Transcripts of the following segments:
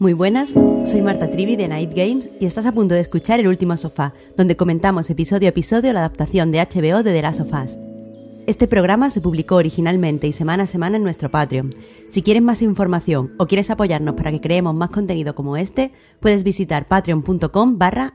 Muy buenas, soy Marta Trivi de Night Games y estás a punto de escuchar El Último Sofá, donde comentamos episodio a episodio la adaptación de HBO de The Last of Us. Este programa se publicó originalmente y semana a semana en nuestro Patreon. Si quieres más información o quieres apoyarnos para que creemos más contenido como este, puedes visitar patreon.com barra.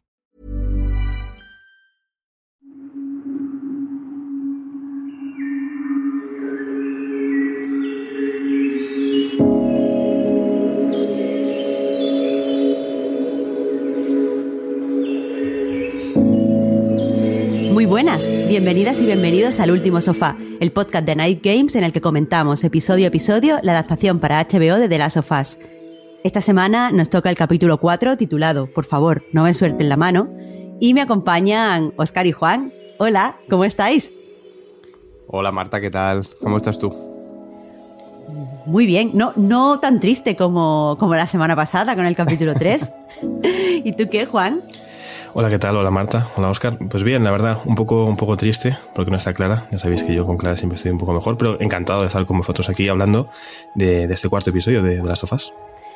Muy buenas, bienvenidas y bienvenidos al Último Sofá, el podcast de Night Games en el que comentamos episodio a episodio la adaptación para HBO de The Last of Us. Esta semana nos toca el capítulo 4 titulado Por favor, no me suelten la mano y me acompañan Oscar y Juan. Hola, ¿cómo estáis? Hola Marta, ¿qué tal? ¿Cómo estás tú? Muy bien, no, no tan triste como, como la semana pasada con el capítulo 3. ¿Y tú qué, Juan? Hola, ¿qué tal? Hola Marta, hola Oscar. Pues bien, la verdad, un poco, un poco triste porque no está Clara. Ya sabéis que yo con Clara siempre estoy un poco mejor, pero encantado de estar con vosotros aquí hablando de, de este cuarto episodio de, de Las Sofás.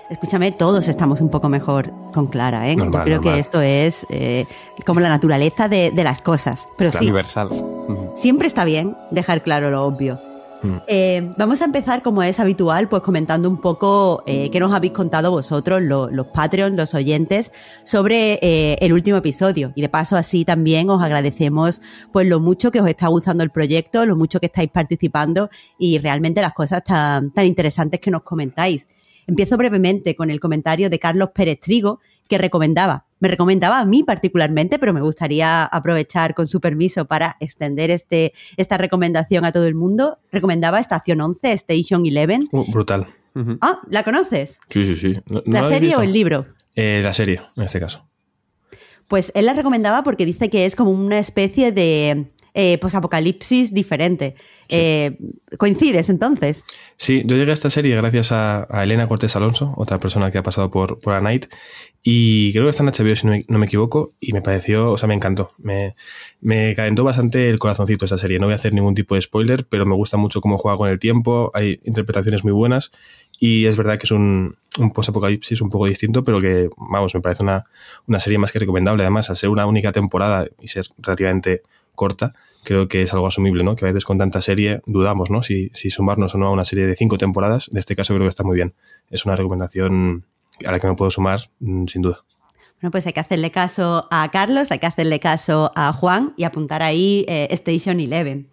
Escúchame, todos estamos un poco mejor con Clara, ¿eh? Yo creo que esto es eh, como la naturaleza de, de las cosas. Pero sí, universal. siempre está bien dejar claro lo obvio. Mm. Eh, vamos a empezar, como es habitual, pues comentando un poco eh, qué nos habéis contado vosotros, lo- los Patreon, los oyentes, sobre eh, el último episodio. Y de paso, así también os agradecemos pues lo mucho que os está gustando el proyecto, lo mucho que estáis participando y realmente las cosas tan, tan interesantes que nos comentáis. Empiezo brevemente con el comentario de Carlos Pérez Trigo, que recomendaba, me recomendaba a mí particularmente, pero me gustaría aprovechar con su permiso para extender este, esta recomendación a todo el mundo. Recomendaba Estación 11, Station 11. Uh, brutal. Ah, ¿la conoces? Sí, sí, sí. ¿No- no ¿La serie o el libro? Eh, la serie, en este caso. Pues él la recomendaba porque dice que es como una especie de eh, posapocalipsis diferente. Eh, ¿Coincides entonces? Sí, yo llegué a esta serie gracias a, a Elena Cortés Alonso, otra persona que ha pasado por, por A Night, y creo que está en HBO si no me, no me equivoco, y me pareció, o sea, me encantó. Me, me calentó bastante el corazoncito esa serie. No voy a hacer ningún tipo de spoiler, pero me gusta mucho cómo juega con el tiempo, hay interpretaciones muy buenas, y es verdad que es un, un post-apocalipsis un poco distinto, pero que, vamos, me parece una, una serie más que recomendable. Además, al ser una única temporada y ser relativamente corta, creo que es algo asumible, ¿no? Que a veces con tanta serie dudamos, ¿no? Si, si sumarnos o no a una serie de cinco temporadas. En este caso creo que está muy bien. Es una recomendación a la que me puedo sumar, mm, sin duda. Bueno, pues hay que hacerle caso a Carlos, hay que hacerle caso a Juan y apuntar ahí eh, Station 11.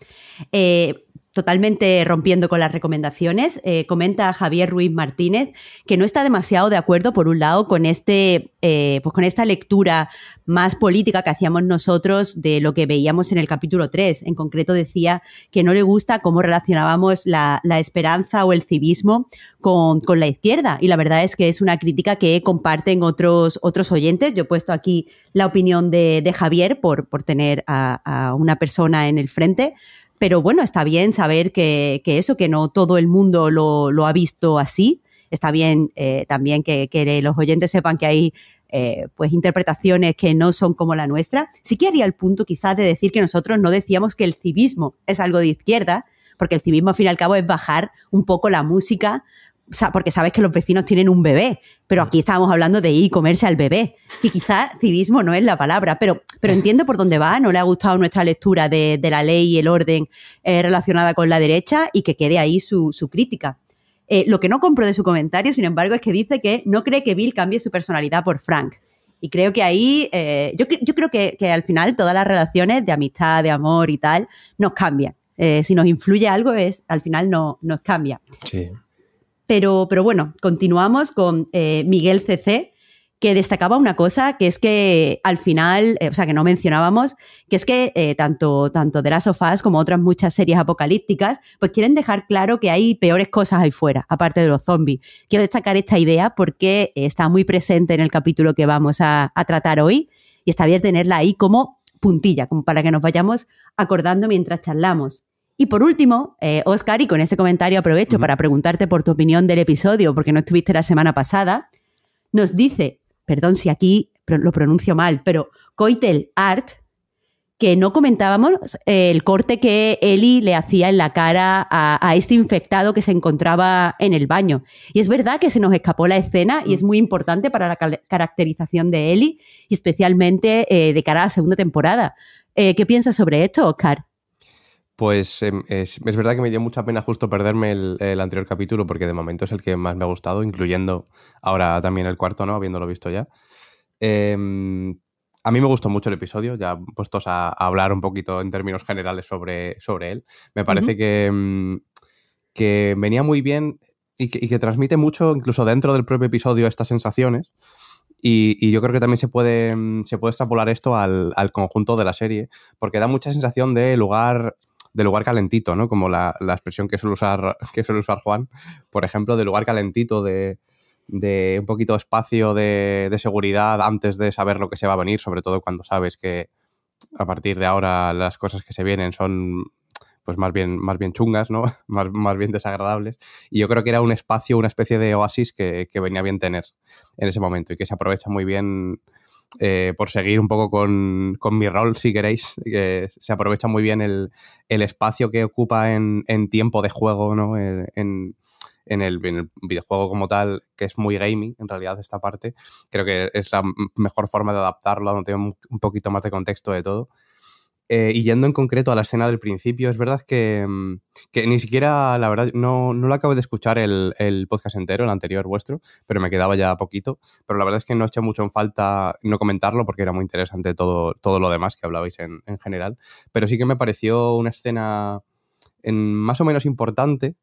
Eh, totalmente rompiendo con las recomendaciones, eh, comenta Javier Ruiz Martínez que no está demasiado de acuerdo, por un lado, con, este, eh, pues con esta lectura más política que hacíamos nosotros de lo que veíamos en el capítulo 3. En concreto decía que no le gusta cómo relacionábamos la, esperanza o el civismo con, con la izquierda. Y la verdad es que es una crítica que comparten otros, otros oyentes. Yo he puesto aquí la opinión de, Javier por, por tener a una persona en el frente. Pero bueno, está bien saber que, que eso, que no todo el mundo lo, lo ha visto así. Está bien eh, también que, que los oyentes sepan que hay eh, pues interpretaciones que no son como la nuestra. Sí que haría el punto quizás de decir que nosotros no decíamos que el civismo es algo de izquierda, porque el civismo al fin y al cabo es bajar un poco la música, porque sabes que los vecinos tienen un bebé, pero aquí estábamos hablando de ir y comerse al bebé. Y quizás civismo no es la palabra, pero, pero entiendo por dónde va, no le ha gustado nuestra lectura de, de la ley y el orden eh, relacionada con la derecha y que quede ahí su, su crítica. Eh, lo que no compro de su comentario, sin embargo, es que dice que no cree que Bill cambie su personalidad por Frank. Y creo que ahí, eh, yo, yo creo que, que al final todas las relaciones de amistad, de amor y tal, nos cambian. Eh, si nos influye algo, es al final no, nos cambia. Sí. Pero, pero bueno, continuamos con eh, Miguel CC, que destacaba una cosa, que es que al final, eh, o sea, que no mencionábamos, que es que eh, tanto, tanto The Last of Us como otras muchas series apocalípticas, pues quieren dejar claro que hay peores cosas ahí fuera, aparte de los zombies. Quiero destacar esta idea porque está muy presente en el capítulo que vamos a, a tratar hoy y está bien tenerla ahí como puntilla, como para que nos vayamos acordando mientras charlamos. Y por último, eh, Oscar, y con ese comentario aprovecho para preguntarte por tu opinión del episodio, porque no estuviste la semana pasada, nos dice perdón si aquí lo pronuncio mal, pero Coitel Art, que no comentábamos el corte que Eli le hacía en la cara a, este infectado que se encontraba en el baño. Y es verdad que se nos escapó la escena y es muy importante para la caracterización de Eli y especialmente eh, de cara a la segunda temporada. Eh, ¿Qué piensas sobre esto, Oscar? Pues em, es, verdad que me dio mucha pena justo perderme el, anterior capítulo porque de momento es el que más me ha gustado, incluyendo ahora también el cuarto, ¿no? Habiéndolo visto ya. Em, a mí me gustó mucho el episodio, ya puestos a, hablar un poquito en términos generales sobre, sobre él. Me parece que, em, que venía muy bien y que, transmite mucho, incluso dentro del propio episodio, estas sensaciones. Y, yo creo que también se puede, se puede extrapolar esto al, al, conjunto de la serie, porque da mucha sensación de lugar de lugar calentito, ¿no? Como la, expresión que suele, usar, que suele usar Juan, por ejemplo, de lugar calentito, de, un poquito de espacio de, de, seguridad antes de saber lo que se va a venir, sobre todo cuando sabes que a partir de ahora las cosas que se vienen son pues más bien, más bien chungas, ¿no? Más, más bien desagradables. Y yo creo que era un espacio, una especie de oasis que, que venía bien tener en ese momento y que se aprovecha muy bien eh, por seguir un poco con, mi rol, si queréis, que se aprovecha muy bien el, espacio que ocupa en, tiempo de juego, ¿no? En, el, videojuego como tal, que es muy gaming, en realidad, esta parte. Creo que es la mejor forma de adaptarlo, donde tiene un poquito más de contexto de todo. Eh, y yendo en concreto a la escena del principio, es verdad que, mm, ni siquiera, la verdad, no, no lo acabo de escuchar el, podcast entero, el anterior vuestro, pero me quedaba ya poquito. Pero la verdad es que no eché mucho en falta no comentarlo porque era muy interesante todo, todo lo demás que hablabais en, general. Pero sí que me pareció una escena en, más o menos importante.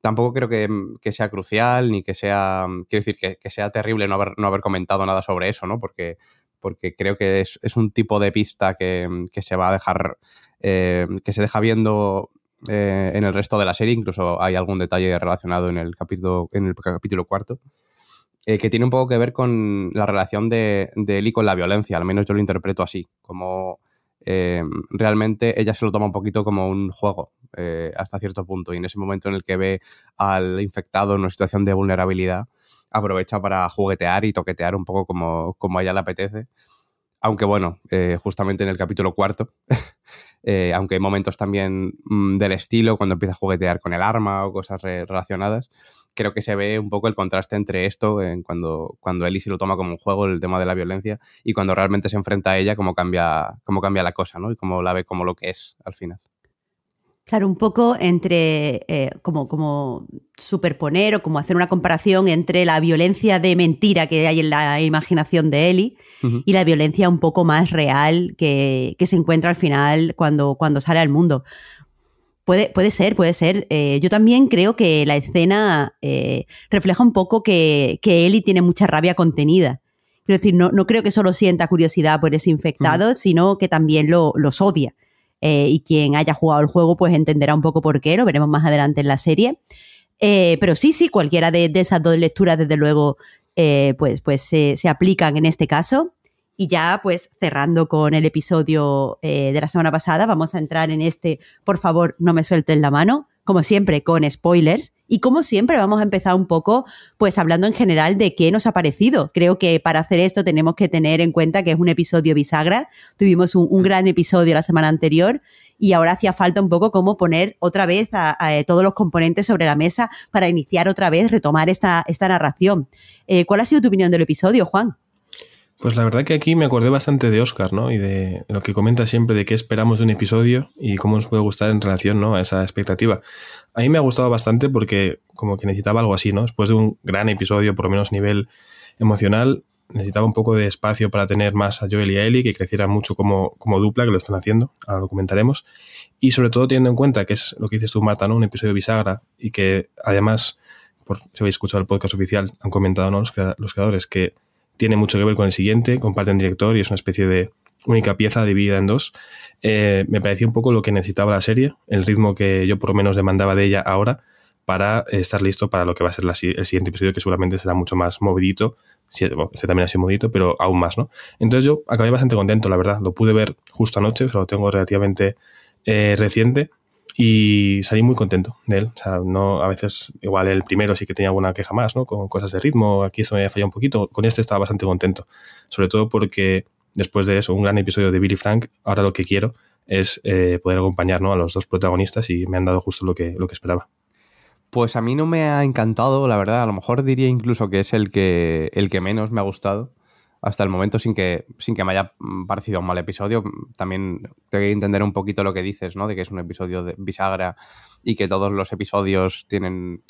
Tampoco creo que, sea crucial ni que sea, quiero decir, que, que, sea terrible no haber, no haber comentado nada sobre eso, ¿no? Porque porque creo que es, un tipo de pista que, se va a dejar, eh, que se deja viendo eh, en el resto de la serie, incluso hay algún detalle relacionado en el capítulo, en el capítulo cuarto, eh, que tiene un poco que ver con la relación de, de Eli con la violencia, al menos yo lo interpreto así, como realmente ella se lo toma un poquito como un juego hasta cierto punto, y en ese momento en el que ve al infectado en una situación de vulnerabilidad, aprovecha para juguetear y toquetear un poco como, como a ella le apetece. Aunque bueno, eh, justamente en el capítulo cuarto, eh, aunque hay momentos también mm, del estilo, cuando empieza a juguetear con el arma o cosas relacionadas, creo que se ve un poco el contraste entre esto, en cuando, cuando Ellie se lo toma como un juego, el tema de la violencia, y cuando realmente se enfrenta a ella, cómo cambia, cómo cambia la cosa, ¿no? Y cómo la ve como lo que es al final. Claro, un poco entre, eh, como, como superponer o como hacer una comparación entre la violencia de mentira que hay en la imaginación de Ellie y la violencia un poco más real que, se encuentra al final cuando, cuando sale al mundo. Puede, puede ser, puede ser. Eh, yo también creo que la escena eh, refleja un poco que, que Ellie tiene mucha rabia contenida. Quiero decir, no, no creo que solo sienta curiosidad por ese infectado, sino que también lo, los odia. Eh, y quien haya jugado el juego pues entenderá un poco por qué, lo veremos más adelante en la serie. Eh, pero sí, sí, cualquiera de, esas dos lecturas, desde luego, eh, pues, pues se, se, aplican en este caso. Y ya, pues cerrando con el episodio de la semana pasada, vamos a entrar en este, por favor, no me suelten la mano, como siempre, con spoilers. Y como siempre, vamos a empezar un poco, pues hablando en general de qué nos ha parecido. Creo que para hacer esto tenemos que tener en cuenta que es un episodio bisagra. Tuvimos un, gran episodio la semana anterior y ahora hacía falta un poco cómo poner otra vez a, eh, todos los componentes sobre la mesa para iniciar otra vez, retomar esta, esta narración. Eh, ¿Cuál ha sido tu opinión del episodio, Juan? Pues la verdad que aquí me acordé bastante de Oscar, ¿no? Y de lo que comenta siempre de qué esperamos de un episodio y cómo nos puede gustar en relación, ¿no? A esa expectativa. A mí me ha gustado bastante porque como que necesitaba algo así, ¿no? Después de un gran episodio, por lo menos nivel emocional, necesitaba un poco de espacio para tener más a Joel y a Ellie, que crecieran mucho como, como dupla, que lo están haciendo, ahora lo comentaremos. Y sobre todo teniendo en cuenta que es lo que dices tú, Marta, ¿no? Un episodio bisagra y que además, por, si habéis escuchado el podcast oficial, han comentado ¿no? los, los creadores que tiene mucho que ver con el siguiente, comparten director y es una especie de única pieza dividida en dos. Eh, me pareció un poco lo que necesitaba la serie, el ritmo que yo por lo menos demandaba de ella ahora para estar listo para lo que va a ser el siguiente episodio, que seguramente será mucho más movidito. este también ha sido movidito, pero aún más, ¿no? Entonces yo acabé bastante contento, la verdad. Lo pude ver justo anoche, pero lo tengo relativamente eh, reciente y salí muy contento de él. O sea, no, a veces, igual el primero sí que tenía alguna queja más, ¿no? Con cosas de ritmo, aquí eso me había fallado un poquito. Con este estaba bastante contento. Sobre todo porque después de eso, un gran episodio de Billy Frank, ahora lo que quiero es eh, poder acompañar a los dos protagonistas y me han dado justo lo que, lo que esperaba. Pues a mí no me ha encantado, la verdad. A lo mejor diría incluso que es el que, el que menos me ha gustado hasta el momento sin que, sin que me haya parecido un mal episodio. También tengo que entender un poquito lo que dices, ¿no? De que es un episodio de bisagra y que todos los episodios tienen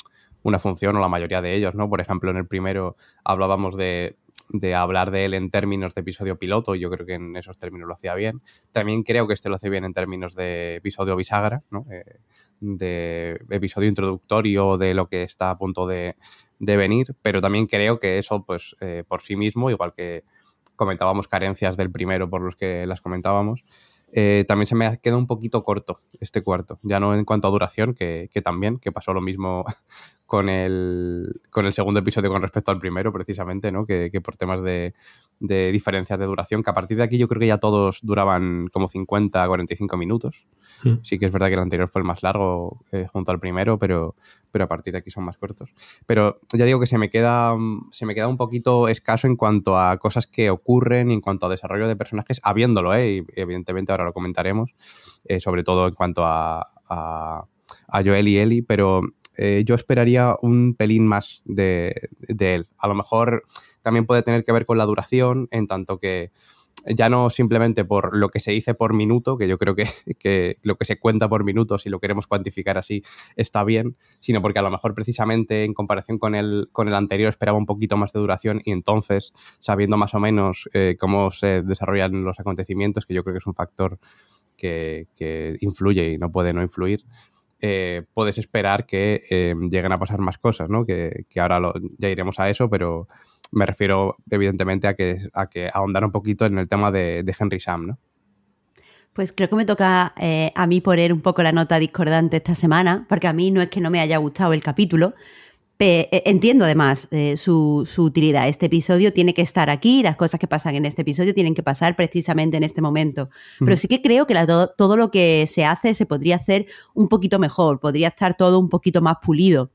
una función, o la mayoría de ellos, ¿no? Por ejemplo, en el primero hablábamos de, de hablar de él en términos de episodio piloto, y yo creo que en esos términos lo hacía bien. También creo que este lo hace bien en términos de episodio bisagra, ¿no? Eh, de episodio introductorio de lo que está a punto de, venir, pero también creo que eso, pues, eh, por sí mismo, igual que comentábamos carencias del primero por los que las comentábamos, eh, también se me queda un poquito corto este cuarto, ya no en cuanto a duración, que, que también, que pasó lo mismo con el, con el segundo episodio con respecto al primero, precisamente, ¿no? Que, por temas de, de, diferencias de duración, que a partir de aquí yo creo que ya todos duraban como 50, 45 minutos. Hmm. Sí que es verdad que el anterior fue el más largo eh, junto al primero, pero, pero a partir de aquí son más cortos. Pero ya digo que se me queda, se me queda un poquito escaso en cuanto a cosas que ocurren en cuanto a desarrollo de personajes, habiéndolo, ¿eh? Evidentemente ahora lo comentaremos, eh, sobre todo en cuanto a, a, Joel y Ellie, pero eh, yo esperaría un pelín más de, él. A lo mejor también puede tener que ver con la duración, en tanto que ya no simplemente por lo que se dice por minuto, que yo creo que, lo que se cuenta por minuto, si lo queremos cuantificar así, está bien, sino porque a lo mejor precisamente en comparación con el, con el anterior esperaba un poquito más de duración y entonces, sabiendo más o menos eh, cómo se desarrollan los acontecimientos, que yo creo que es un factor que, que influye y no puede no influir, eh, puedes esperar que eh, lleguen a pasar más cosas, ¿no? Que, ahora ya iremos a eso, pero me refiero evidentemente a que, a que ahondar un poquito en el tema de, Henry Sam, ¿no? Pues creo que me toca eh, a mí poner un poco la nota discordante esta semana, porque a mí no es que no me haya gustado el capítulo, eh, entiendo además eh, su, utilidad. Este episodio tiene que estar aquí, las cosas que pasan en este episodio tienen que pasar precisamente en este momento. Pero sí que creo que todo lo que se hace se podría hacer un poquito mejor, podría estar todo un poquito más pulido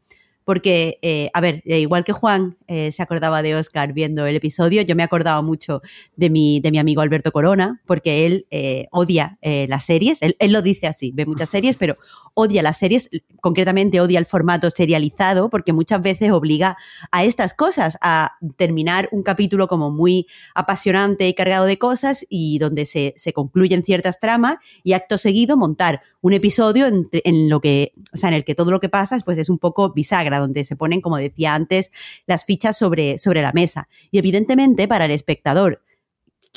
porque, eh, a ver, eh, igual que Juan eh, se acordaba de Oscar viendo el episodio, yo me acordaba mucho de mi, de mi amigo Alberto Corona, porque él odia las series, él, lo dice así, ve muchas series, pero odia las series, concretamente odia el formato serializado, porque muchas veces obliga a estas cosas, a terminar un capítulo como muy apasionante y cargado de cosas y donde se, se concluyen ciertas tramas y acto seguido montar un episodio en, en, lo que, o sea, en el que todo lo que pasa pues es un poco bisagra donde se ponen, como decía antes, las fichas sobre, sobre la mesa. Y evidentemente para el espectador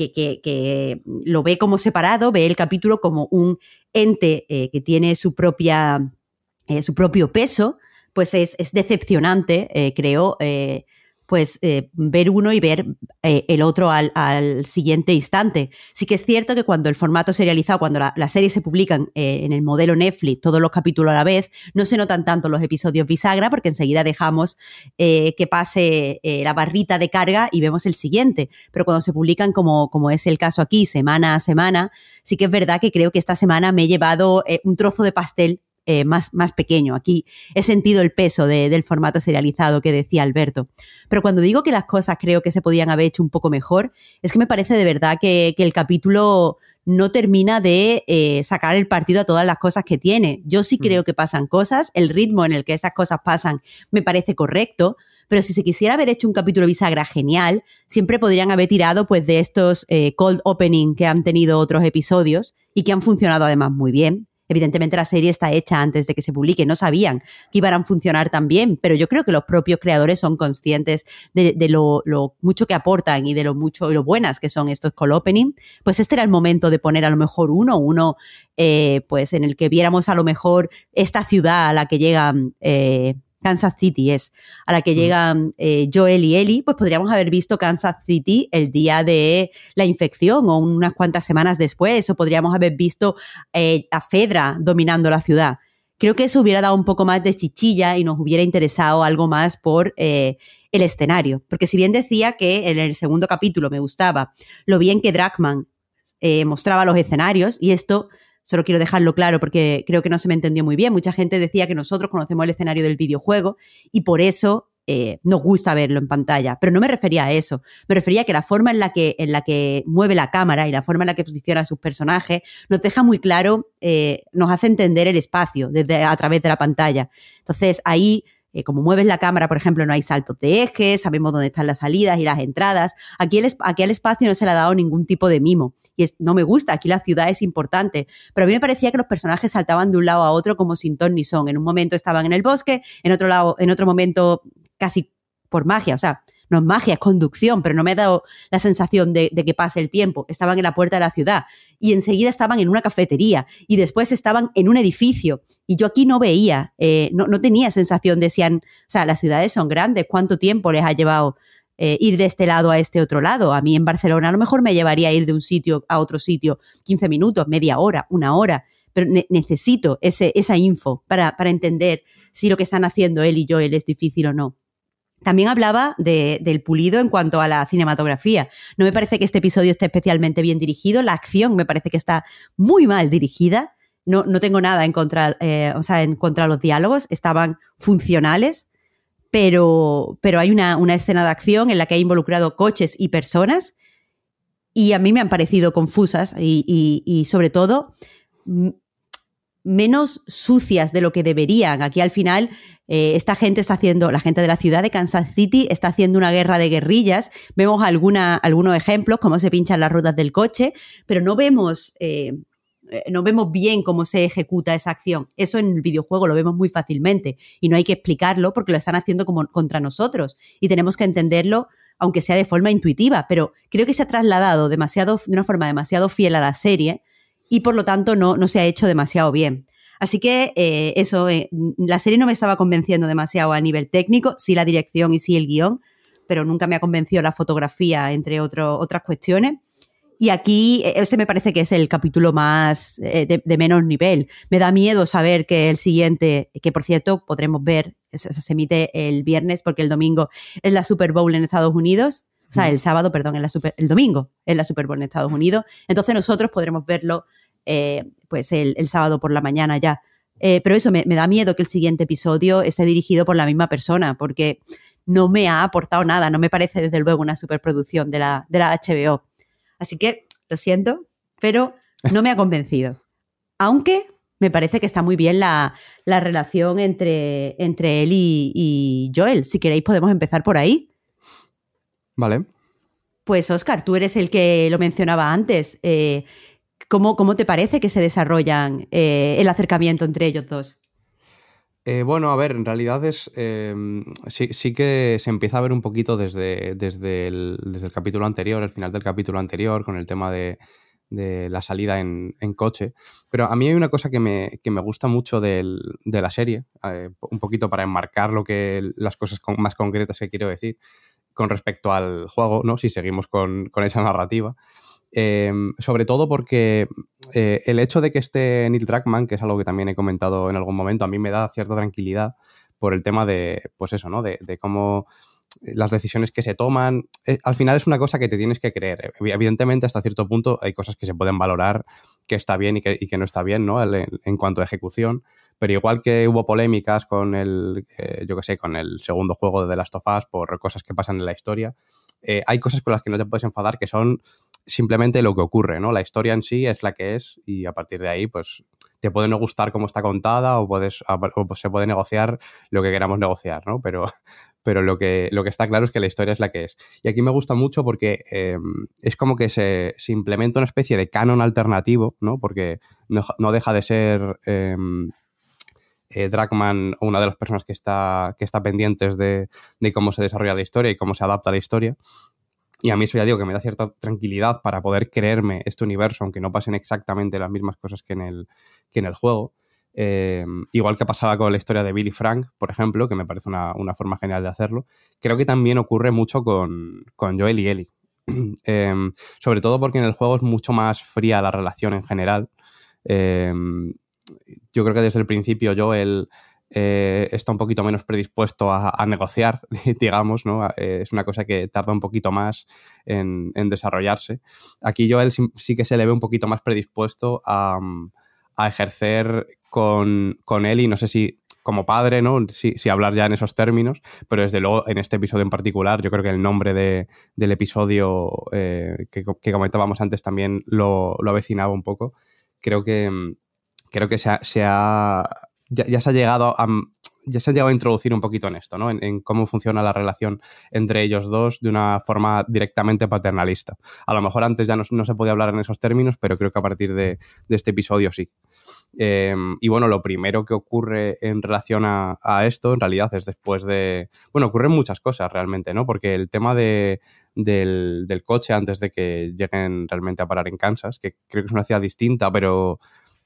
que, lo ve como separado, ve el capítulo como un ente eh, que tiene su, propia, eh, su propio peso, pues es, decepcionante, eh, creo, pues eh, ver uno y ver eh, el otro al, siguiente instante. Sí que es cierto que cuando el formato serializado, cuando las la series se publican eh, en el modelo Netflix, todos los capítulos a la vez, no se notan tanto los episodios bisagra porque enseguida dejamos que pase la barrita de carga y vemos el siguiente. Pero cuando se publican, como, como es el caso aquí, semana a semana, sí que es verdad que creo que esta semana me he llevado un trozo de pastel eh, más, más pequeño. Aquí he sentido el peso del formato serializado que decía Alberto. Pero cuando digo que las cosas creo que se podían haber hecho un poco mejor, es que me parece de verdad que, el capítulo no termina de eh, sacar el partido a todas las cosas que tiene. Yo sí creo mm. que pasan cosas, el ritmo en el que esas cosas pasan me parece correcto, pero si se quisiera haber hecho un capítulo bisagra genial, siempre podrían haber tirado pues de estos eh, cold opening que han tenido otros episodios y que han funcionado además muy bien. Evidentemente la serie está hecha antes de que se publique, no sabían que iban a funcionar tan bien, pero yo creo que los propios creadores son conscientes de, lo, mucho que aportan y de lo mucho y lo buenas que son estos call opening. Pues este era el momento de poner a lo mejor uno, uno eh, pues en el que viéramos a lo mejor esta ciudad a la que llegan eh, Kansas City es, a la que llegan eh, Joel y Ellie, pues podríamos haber visto Kansas City el día de la infección o unas cuantas semanas después, o podríamos haber visto eh, a Fedra dominando la ciudad. Creo que eso hubiera dado un poco más de chichilla y nos hubiera interesado algo más por eh, el escenario. Porque si bien decía que en el segundo capítulo me gustaba lo bien que Dragman mostraba los escenarios, y esto Solo quiero dejarlo claro porque creo que no se me entendió muy bien. Mucha gente decía que nosotros conocemos el escenario del videojuego y por eso eh, nos gusta verlo en pantalla. Pero no me refería a eso. Me refería a que la forma en la que, en la que mueve la cámara y la forma en la que posiciona a sus personajes nos deja muy claro, eh, nos hace entender el espacio desde, a través de la pantalla. Entonces ahí eh, como mueves la cámara, por ejemplo, no hay saltos de ejes, sabemos dónde están las salidas y las entradas. Aquí, el, aquí espacio no se le ha dado ningún tipo de mimo. Y no me gusta, aquí la ciudad es importante. Pero a mí me parecía que los personajes saltaban de un lado a otro como sin ton ni son. En un momento estaban en el bosque, en otro lado, en otro momento casi por magia. O sea, no es magia, es conducción, pero no me ha dado la sensación de, que pase el tiempo. Estaban en la puerta de la ciudad y enseguida estaban en una cafetería y después estaban en un edificio y yo aquí no veía, eh, no, tenía sensación de si han, o sea, las ciudades son grandes, cuánto tiempo les ha llevado eh, ir de este lado a este otro lado. A mí en Barcelona a lo mejor me llevaría a ir de un sitio a otro sitio 15 minutos, media hora, una hora pero necesito ese, esa info para, para, entender si lo que están haciendo él y yo él es difícil o no. También hablaba del pulido en cuanto a la cinematografía. No me parece que este episodio esté especialmente bien dirigido. La acción me parece que está muy mal dirigida. No, no tengo nada en contra, eh, o sea, en contra de los diálogos. Estaban funcionales, pero, pero hay una, escena de acción en la que ha involucrado coches y personas y a mí me han parecido confusas y, y sobre todo menos sucias de lo que deberían. Aquí al final eh, esta gente está haciendo, la gente de la ciudad de Kansas City está haciendo una guerra de guerrillas. Vemos algunos ejemplos, cómo se pinchan las ruedas del coche, pero no vemos, eh, eh, no vemos bien cómo se ejecuta esa acción. Eso en el videojuego lo vemos muy fácilmente y no hay que explicarlo porque lo están haciendo como contra nosotros y tenemos que entenderlo aunque sea de forma intuitiva, pero creo que se ha trasladado demasiado, de una forma demasiado fiel a la serie y por lo tanto no, no se ha hecho demasiado bien. Así que eh, eso, eh, la serie no me estaba convenciendo demasiado a nivel técnico, sí la dirección y sí el guion, pero nunca me ha convencido la fotografía, entre otras cuestiones. Y aquí, eh, este me parece que es el capítulo más de, menos nivel. Me da miedo saber que el siguiente, que por cierto podremos ver, se, se emite el viernes porque el domingo es la Super Bowl en Estados Unidos. O sea, el sábado, perdón, en la super, el domingo es la Super Bowl en Estados Unidos. Entonces nosotros podremos verlo eh, pues el, sábado por la mañana ya. Eh, pero eso me, da miedo que el siguiente episodio esté dirigido por la misma persona, porque no me ha aportado nada, no me parece desde luego una superproducción de la, de la HBO. Así que lo siento, pero no me ha convencido. Aunque me parece que está muy bien la, relación entre, entre él y, Joel. Si queréis podemos empezar por ahí. Vale. Pues Oscar, tú eres el que lo mencionaba antes. Eh, ¿Cómo, te parece que se desarrollan eh, el acercamiento entre ellos dos? Eh, bueno, a ver, en realidad es em, sí, que se empieza a ver un poquito desde, desde, el, capítulo anterior, el final del capítulo anterior, con el tema de, la salida en, coche. Pero a mí hay una cosa que me, gusta mucho de la serie, eh, un poquito para enmarcar lo que las cosas más concretas que quiero decir con respecto al juego, ¿no? Si seguimos con, con esa narrativa. Em, sobre todo porque eh, el hecho de que esté Neil Druckmann, que es algo que también he comentado en algún momento, a mí me da cierta tranquilidad por el tema de, pues eso, ¿no? De, cómo las decisiones que se toman, eh, al final es una cosa que te tienes que creer. Evidentemente, hasta cierto punto hay cosas que se pueden valorar que está bien y que, no está bien, ¿no? En, cuanto a ejecución, pero igual que hubo polémicas con el, eh, yo qué sé, con el segundo juego de The Last of Us por cosas que pasan en la historia, hay cosas con las que no te puedes enfadar que son simplemente lo que ocurre, ¿no? La historia en sí es la que es y a partir de ahí, pues te puede no gustar cómo está contada o, puedes, pues, se puede negociar lo que queramos negociar, ¿no? Pero, pero lo, que, lo que está claro es que la historia es la que es. Y aquí me gusta mucho porque em, es como que se, implementa una especie de canon alternativo, ¿no? Porque no, deja de ser... Eh, eh, Dragman, una de las personas que está, que está pendientes de, cómo se desarrolla la historia y cómo se adapta la historia. Y a mí eso ya digo que me da cierta tranquilidad para poder creerme este universo, aunque no pasen exactamente las mismas cosas que en el, que en el juego. Em, igual que pasaba con la historia de Billy Frank, por ejemplo, que me parece una, forma genial de hacerlo, creo que también ocurre mucho con, Joel y Ellie. Em, sobre todo porque en el juego es mucho más fría la relación en general. Em, yo creo que desde el principio Joel eh, está un poquito menos predispuesto a, negociar, digamos, ¿no? Eh, es una cosa que tarda un poquito más en, desarrollarse. Aquí Joel sí, sí, que se le ve un poquito más predispuesto a, a ejercer con, él y no sé si como padre, ¿no? Si, hablar ya en esos términos, pero desde luego en este episodio en particular, yo creo que el nombre del episodio eh, que, comentábamos antes también lo, lo, avecinaba un poco. Creo que, creo que se ha, ya, se ha llegado a, ya se ha llegado a introducir un poquito en esto, ¿no? En, cómo funciona la relación entre ellos dos de una forma directamente paternalista. A lo mejor antes ya no, se podía hablar en esos términos, pero creo que a partir de, este episodio sí. Em, y bueno, lo primero que ocurre en relación a, esto, en realidad, es después de. Bueno, ocurren muchas cosas realmente, ¿no? Porque el tema de, del, coche antes de que lleguen realmente a parar en Kansas, que creo que es una ciudad distinta, pero,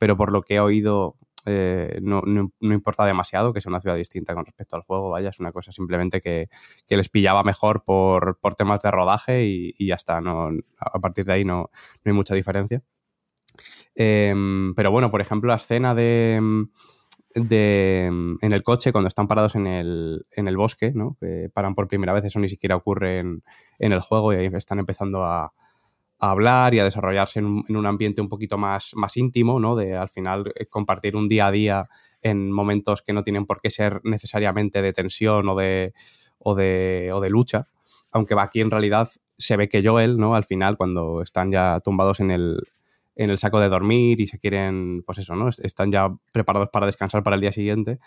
pero por lo que he oído, eh, no, importa demasiado que sea una ciudad distinta con respecto al juego, vaya, es una cosa simplemente que, les pillaba mejor por, temas de rodaje y, ya está, no, a partir de ahí no, hay mucha diferencia. Em, pero bueno, por ejemplo, la escena de, en el coche cuando están parados en el, bosque, ¿no? que paran por primera vez, eso ni siquiera ocurre en, en el juego y ahí están empezando a, a hablar y a desarrollarse en un, ambiente un poquito más, más íntimo, ¿no? De al final eh, compartir un día a día en momentos que no tienen por qué ser necesariamente de tensión o de, o de, o de lucha. Aunque aquí en realidad se ve que Joel, ¿no? Al final, cuando están ya tumbados en el, en el saco de dormir y se quieren, pues eso, ¿no? Están ya preparados para descansar para el día siguiente.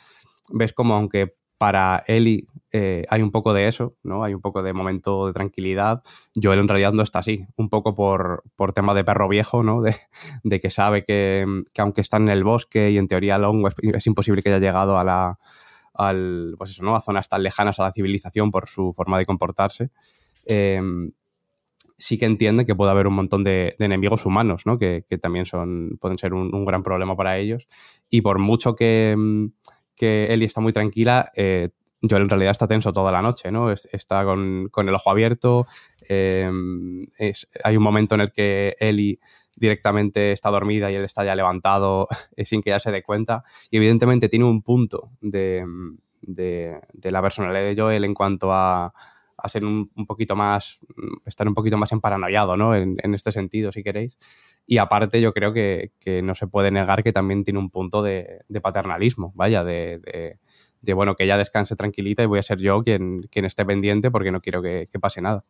Ves como aunque para Eli eh, hay un poco de eso, ¿no? Hay un poco de momento de tranquilidad. Joel en realidad no está así, un poco por, por tema de perro viejo, ¿no? De, de que sabe que, que, aunque está en el bosque y en teoría Long es, imposible que haya llegado a la al, pues eso, ¿no? a zonas tan lejanas a la civilización por su forma de comportarse. Em, sí que entiende que puede haber un montón de, enemigos humanos, ¿no? Que, que, también son, pueden ser un, un gran problema para ellos. Y por mucho que em, que Ellie está muy tranquila, eh, Joel en realidad está tenso toda la noche, ¿no? está con, el ojo abierto. Em, hay un momento en el que Ellie directamente está dormida y él está ya levantado sin que ella se dé cuenta. Y evidentemente tiene un punto de, la personalidad de Joel en cuanto a, ser un, poquito más, estar un poquito más emparanoiado, ¿no? En, en, este sentido, si queréis. Y aparte yo creo que, no se puede negar que también tiene un punto de, paternalismo, vaya, de, bueno, que ella descanse tranquilita y voy a ser yo quien, quien esté pendiente porque no quiero que, pase nada.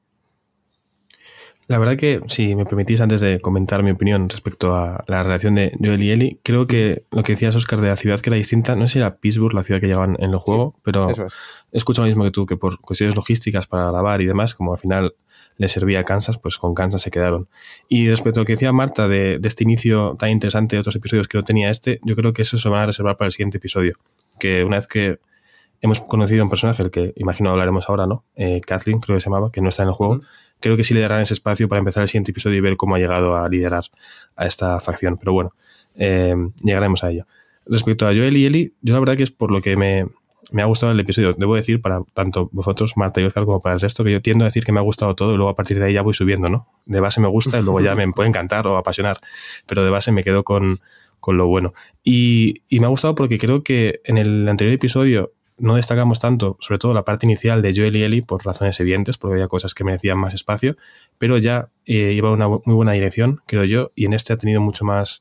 La verdad que, si me permitís, antes de comentar mi opinión respecto a la relación de Joel y Ellie, creo que lo que decías, Oscar, de la ciudad que era distinta, no sé si era Pittsburgh, la ciudad que llevaban en el juego, pero he escuchado lo mismo que tú, que por cuestiones logísticas para grabar y demás, como al final le servía a Kansas, pues con Kansas se quedaron. Y respecto a lo que decía Marta de, este inicio tan interesante de otros episodios que no tenía este, yo creo que eso se van a reservar para el siguiente episodio. Que una vez que hemos conocido a un personaje, el que imagino hablaremos ahora, ¿no? Eh, Kathleen, creo que se llamaba, que no está en el juego. Creo que sí le darán ese espacio para empezar el siguiente episodio y ver cómo ha llegado a liderar a esta facción. Pero bueno, eh, llegaremos a ello. Respecto a Joel y Eli, yo la verdad que es por lo que me, me ha gustado el episodio. Debo decir, para tanto vosotros, Marta y Oscar, como para el resto, que yo tiendo a decir que me ha gustado todo y luego a partir de ahí ya voy subiendo, ¿no? De base me gusta y luego ya me puede encantar o apasionar, pero de base me quedo con, lo bueno. Y, me ha gustado porque creo que en el anterior episodio no destacamos tanto, sobre todo la parte inicial de Joel y Ellie, por razones evidentes, porque había cosas que merecían más espacio, pero ya eh, iba una muy buena dirección, creo yo, y en este ha tenido mucho más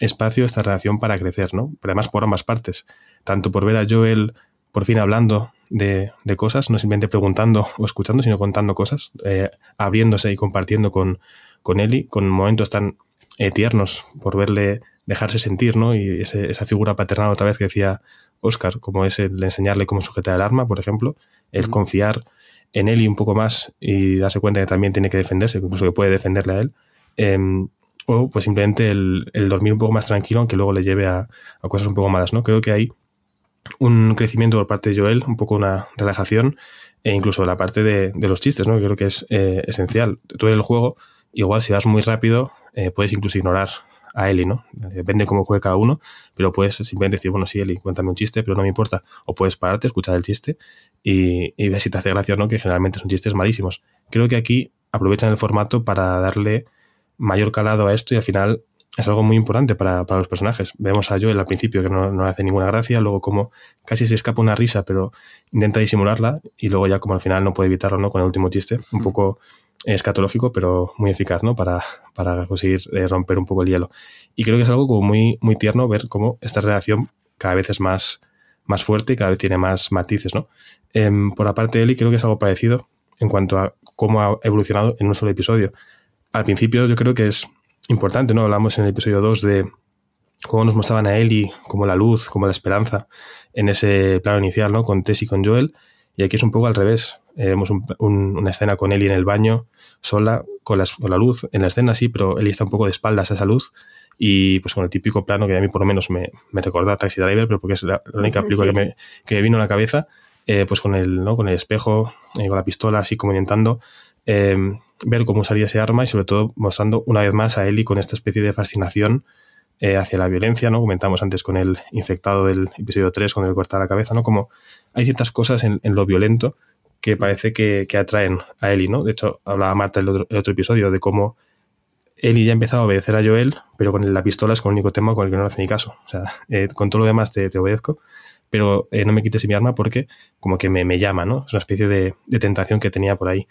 espacio esta relación para crecer, ¿no? Pero además por ambas partes, tanto por ver a Joel por fin hablando de, cosas, no simplemente preguntando o escuchando, sino contando cosas, eh, abriéndose y compartiendo con, con Eli, con momentos tan eh, tiernos por verle dejarse sentir, ¿no? Y esa figura paternal otra vez que decía Oscar, como es el enseñarle cómo sujetar el arma, por ejemplo, el confiar en Eli un poco más y darse cuenta que también tiene que defenderse, incluso que puede defenderle a él. Em, o pues simplemente el, dormir un poco más tranquilo, aunque luego le lleve a, a, cosas un poco malas, ¿no? Creo que ahí un crecimiento por parte de Joel, un poco una relajación, e incluso la parte de, los chistes, ¿no? creo que es eh, esencial. Tú en el juego, igual si vas muy rápido, eh, puedes incluso ignorar a Ellie, ¿no? Depende cómo juegue cada uno, pero puedes simplemente decir, bueno, sí, Ellie, cuéntame un chiste, pero no me importa. O puedes pararte, escuchar el chiste y, y ver si te hace gracia o no, que generalmente son chistes malísimos. Creo que aquí aprovechan el formato para darle mayor calado a esto y al final es algo muy importante para, los personajes. Vemos a Joel al principio que no, no, hace ninguna gracia, luego como casi se escapa una risa, pero intenta disimularla, y luego ya como al final no puede evitarlo, ¿no? Con el último chiste, un poco escatológico, pero muy eficaz, ¿no? Para, para conseguir eh, romper un poco el hielo. Y creo que es algo como muy, muy tierno ver cómo esta relación cada vez es más, más fuerte y cada vez tiene más matices, ¿no? Em, por aparte de Eli, creo que es algo parecido en cuanto a cómo ha evolucionado en un solo episodio. Al principio yo creo que es importante, ¿no? Hablamos en el episodio 2 de cómo nos mostraban a Ellie como la luz, como la esperanza en ese plano inicial, ¿no? Con Tess y con Joel. Y aquí es un poco al revés. Eh, vemos una escena con Ellie en el baño, sola, con la, con la, luz. En la escena sí, pero Ellie está un poco de espaldas a esa luz. Y pues con el típico plano que a mí por lo menos me, me recordó a Taxi Driver, pero porque es la, única película que, me, que vino a la cabeza. Eh, pues con el, ¿no? con el espejo, eh, con la pistola, así como intentando eh, ver cómo usaría ese arma y sobre todo mostrando una vez más a Ellie con esta especie de fascinación eh, hacia la violencia, ¿no? Comentamos antes con el infectado del episodio 3, cuando le corta la cabeza, ¿no? Como hay ciertas cosas en, lo violento que parece que, atraen a Ellie, ¿no? De hecho, hablaba Marta en el otro, episodio de cómo Ellie ya ha empezado a obedecer a Joel, pero con la pistola es con el único tema con el que no le hace ni caso. O sea, eh, con todo lo demás te, obedezco, pero no me quites mi arma porque como que me, me llama, ¿no? Es una especie de, tentación que tenía por ahí.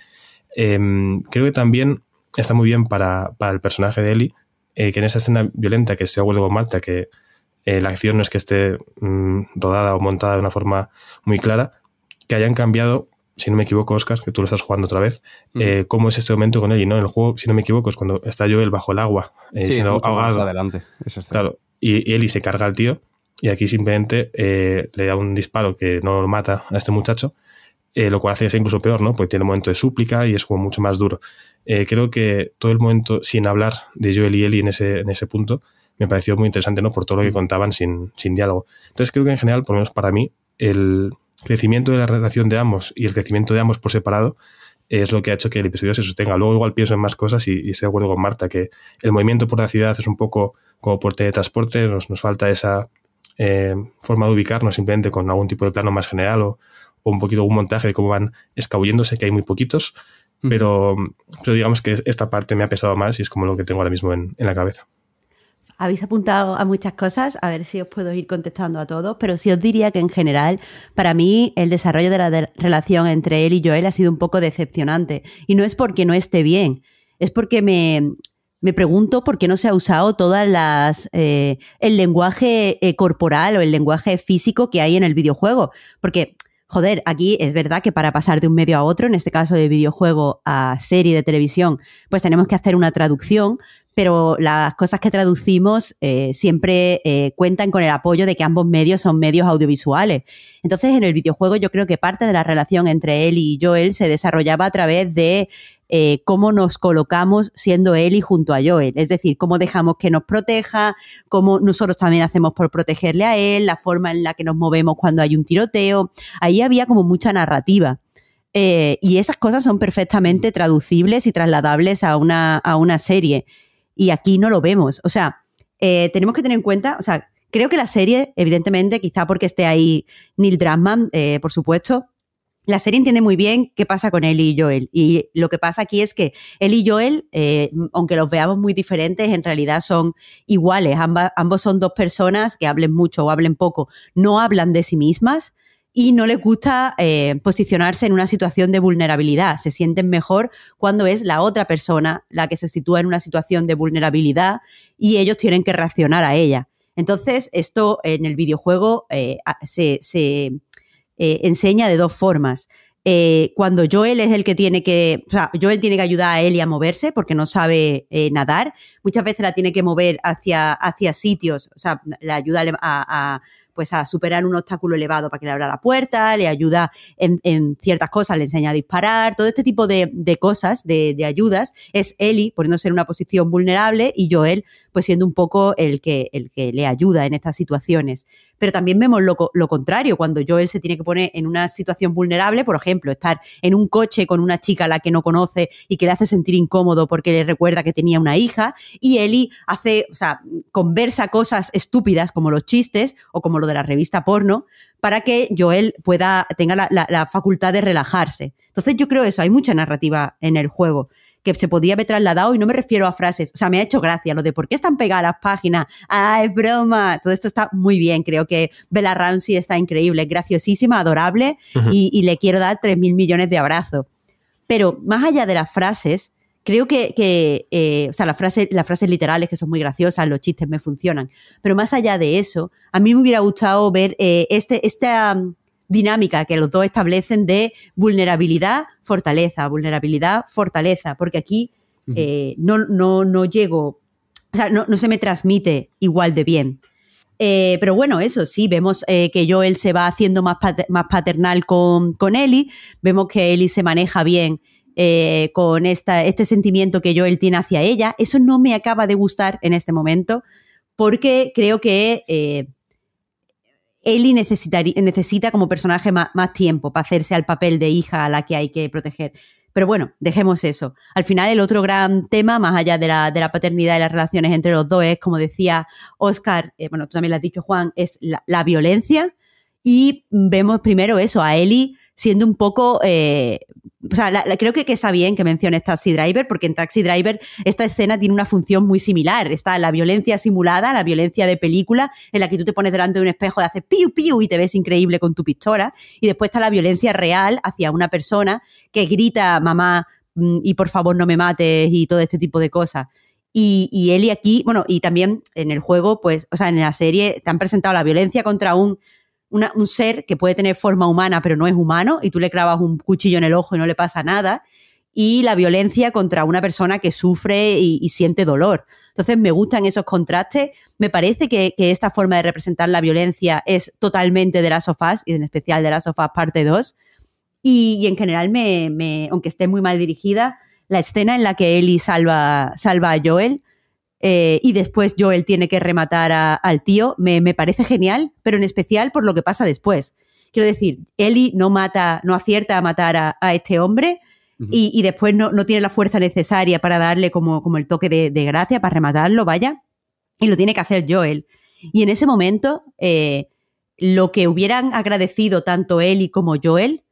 Em, creo que también está muy bien para, el personaje de Ellie, eh, que en esa escena violenta que estoy de acuerdo con Marta, que eh, la acción no es que esté mm, rodada o montada de una forma muy clara, que hayan cambiado, si no me equivoco, Oscar, que tú lo estás jugando otra vez, eh, cómo es este momento con Ellie, ¿no? En el juego, si no me equivoco, es cuando está Joel bajo el agua, siendo ahogado. adelante. claro, y, y, Ellie se carga al tío, y aquí simplemente le da un disparo que no lo mata a este muchacho, eh, lo cual hace que sea incluso peor, ¿no? Porque tiene un momento de súplica y es como mucho más duro. Eh, creo que todo el momento sin hablar de Joel y Ellie en ese, en ese punto me pareció muy interesante, ¿no? Por todo lo que contaban sin, sin diálogo. Entonces creo que en general, por lo menos para mí, el crecimiento de la relación de ambos y el crecimiento de ambos por separado es lo que ha hecho que el episodio se sostenga. Luego igual pienso en más cosas y, estoy de acuerdo con Marta, que el movimiento por la ciudad es un poco como por teletransporte, nos, nos falta esa eh, forma de ubicarnos simplemente con algún tipo de plano más general o, o un poquito un montaje de cómo van escabulléndose, que hay muy poquitos, pero, pero, digamos que esta parte me ha pesado más y es como lo que tengo ahora mismo en, en, la cabeza. Habéis apuntado a muchas cosas, a ver si os puedo ir contestando a todos, pero sí os diría que en general, para mí, el desarrollo de la relación entre él y Joel ha sido un poco decepcionante. Y no es porque no esté bien, es porque me, me pregunto por qué no se ha usado todas las eh, el lenguaje eh, corporal o el lenguaje físico que hay en el videojuego. Porque joder, aquí es verdad que para pasar de un medio a otro, en este caso de videojuego a serie de televisión, pues tenemos que hacer una traducción, pero las cosas que traducimos eh, siempre eh, cuentan con el apoyo de que ambos medios son medios audiovisuales. Entonces, en el videojuego yo creo que parte de la relación entre él y Joel se desarrollaba a través de eh, cómo nos colocamos siendo y junto a Joel. Es decir, cómo dejamos que nos proteja, cómo nosotros también hacemos por protegerle a él, la forma en la que nos movemos cuando hay un tiroteo. Ahí había como mucha narrativa. Y esas cosas son perfectamente traducibles y trasladables a una, a una serie. Y aquí no lo vemos. O sea, eh, tenemos que tener en cuenta, o sea, creo que la serie, evidentemente, quizá porque esté ahí Neil Druckmann, por supuesto, la serie entiende muy bien qué pasa con él y Joel. Y lo que pasa aquí es que él y Joel, eh, aunque los veamos muy diferentes, en realidad son iguales. ambos son dos personas que hablen mucho o hablen poco. No hablan de sí mismas y no les gusta eh, posicionarse en una situación de vulnerabilidad. Se sienten mejor cuando es la otra persona la que se sitúa en una situación de vulnerabilidad y ellos tienen que reaccionar a ella. Entonces, esto en el videojuego eh, se eh, enseña de dos formas. Eh, cuando Joel es el que tiene que, Joel tiene que ayudar a Ellie a moverse porque no sabe eh, nadar, muchas veces la tiene que mover hacia, hacia sitios, o sea, le ayuda a, pues a superar un obstáculo elevado para que le abra la puerta, le ayuda en, ciertas cosas, le enseña a disparar, todo este tipo de, cosas, de, ayudas, es Ellie poniéndose en una posición vulnerable y Joel pues siendo un poco el que, el que le ayuda en estas situaciones. Pero también vemos lo, lo contrario, cuando Joel se tiene que poner en una situación vulnerable, por ejemplo, ejemplo, estar en un coche con una chica a la que no conoce y que le hace sentir incómodo porque le recuerda que tenía una hija, y Ellie hace, o sea, conversa cosas estúpidas como los chistes o como lo de la revista porno, para que Joel pueda, tenga la, la facultad de relajarse. Entonces yo creo eso, hay mucha narrativa en el juego que se podía haber trasladado y no me refiero a frases, o sea, me ha hecho gracia lo de por qué están pegadas las páginas, ah, es broma, todo esto está muy bien, creo que Bella Ramsey está increíble, graciosísima, adorable y, le quiero dar 3 mil millones de abrazos. Pero más allá de las frases, creo que, eh, o sea, las frases, las frases literales que son muy graciosas, los chistes me funcionan, pero más allá de eso, a mí me hubiera gustado ver eh, este, esta dinámica que los dos establecen de vulnerabilidad, fortaleza, vulnerabilidad, fortaleza, porque aquí eh, no, no, no llego, o sea, no, se me transmite igual de bien. Eh, pero bueno, eso sí, vemos eh, que Joel se va haciendo más, más paternal con, con Ellie, vemos que Ellie se maneja bien con esta, este sentimiento que Joel tiene hacia ella. Eso no me acaba de gustar en este momento, porque creo que Ellie necesita como personaje más, tiempo para hacerse al papel de hija a la que hay que proteger. Pero bueno, dejemos eso. Al final, el otro gran tema, más allá de la, paternidad y las relaciones entre los dos, es, como decía Oscar, eh, bueno, tú también lo has dicho, Juan, es la, violencia. Y vemos primero eso, a Ellie siendo un poco eh, o sea, creo que, está bien que menciones Taxi Driver, porque en Taxi Driver esta escena tiene una función muy similar. Está la violencia simulada, la violencia de película, en la que tú te pones delante de un espejo y haces piu piu y te ves increíble con tu pistola. Y después está la violencia real hacia una persona que grita mamá mm, y por favor no me mates y todo este tipo de cosas. Y, y Eli aquí, bueno, y también en el juego, pues, o sea, en la serie te han presentado la violencia contra un un ser que puede tener forma humana pero no es humano y tú le clavas un cuchillo en el ojo y no le pasa nada. Y la violencia contra una persona que sufre y, siente dolor. Entonces me gustan esos contrastes. Me parece que, esta forma de representar la violencia es totalmente de las sofás y en especial de las sofás parte 2. Y, en general, me, aunque esté muy mal dirigida, la escena en la que Ellie salva, salva a Joel eh, y después Joel tiene que rematar al tío, me, parece genial, pero en especial por lo que pasa después. Quiero decir, Ellie no mata, no acierta a matar a, este hombre y, después no, tiene la fuerza necesaria para darle como, como el toque de, gracia, para rematarlo, vaya, y lo tiene que hacer Joel. Y en ese momento, eh, lo que hubieran agradecido tanto Ellie como Joel,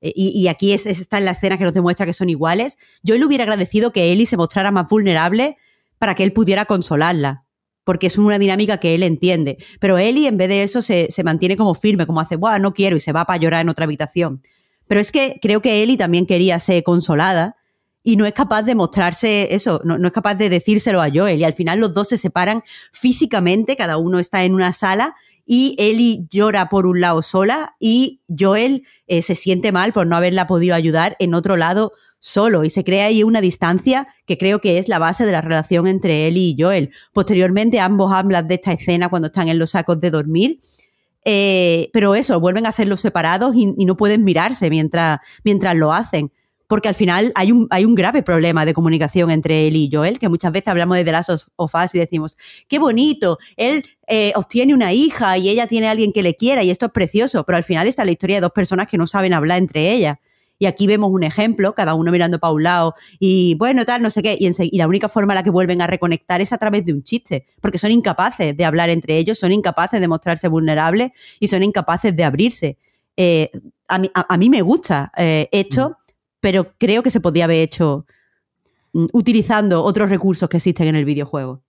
eh, y, aquí es, está en la escena que nos demuestra que son iguales, Joel hubiera agradecido que Ellie se mostrara más vulnerable para que él pudiera consolarla, porque es una dinámica que él entiende. Pero Eli, en vez de eso, se, mantiene como firme, como hace, Buah, no quiero, y se va para llorar en otra habitación. Pero es que creo que Eli también quería ser consolada y no es capaz de mostrarse eso, no, es capaz de decírselo a Joel. Y al final los dos se separan físicamente, cada uno está en una sala y Eli llora por un lado sola y Joel eh, se siente mal por no haberla podido ayudar en otro lado solo y se crea ahí una distancia que creo que es la base de la relación entre Eli y Joel. Posteriormente ambos hablan de esta escena cuando están en los sacos de dormir. Eh, pero eso, vuelven a hacerlos separados y, no pueden mirarse mientras, mientras lo hacen porque al final hay un, hay un grave problema de comunicación entre él y Joel, que muchas veces hablamos de The Last y decimos, qué bonito, él eh, obtiene una hija y ella tiene a alguien que le quiera y esto es precioso, pero al final está la historia de dos personas que no saben hablar entre ellas. Y aquí vemos un ejemplo, cada uno mirando para un lado y bueno, tal, no sé qué. Y, y, la única forma en la que vuelven a reconectar es a través de un chiste, porque son incapaces de hablar entre ellos, son incapaces de mostrarse vulnerables y son incapaces de abrirse. Eh, a, mí, a, mí, me gusta eh, esto. Mm pero creo que se podía haber hecho mm, utilizando otros recursos que existen en el videojuego.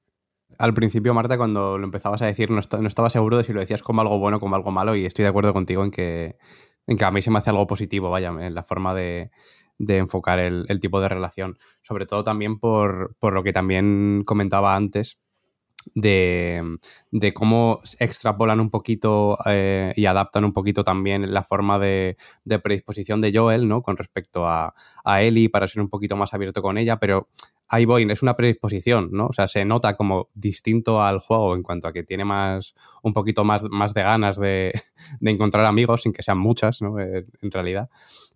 Al principio, Marta, cuando lo empezabas a decir, no, estaba seguro de si lo decías como algo bueno o como algo malo, y estoy de acuerdo contigo en que, en que a mí se me hace algo positivo, vaya, en la forma de, enfocar el, tipo de relación. Sobre todo también por, por lo que también comentaba antes, de, de cómo extrapolan un poquito eh, y adaptan un poquito también la forma de, de, predisposición de Joel, ¿no? Con respecto a, a Ellie para ser un poquito más abierto con ella, pero ahí voy, es una predisposición, ¿no? O sea, se nota como distinto al juego en cuanto a que tiene más, un poquito más, más de ganas de, de encontrar amigos, sin que sean muchas, ¿no? Eh, en realidad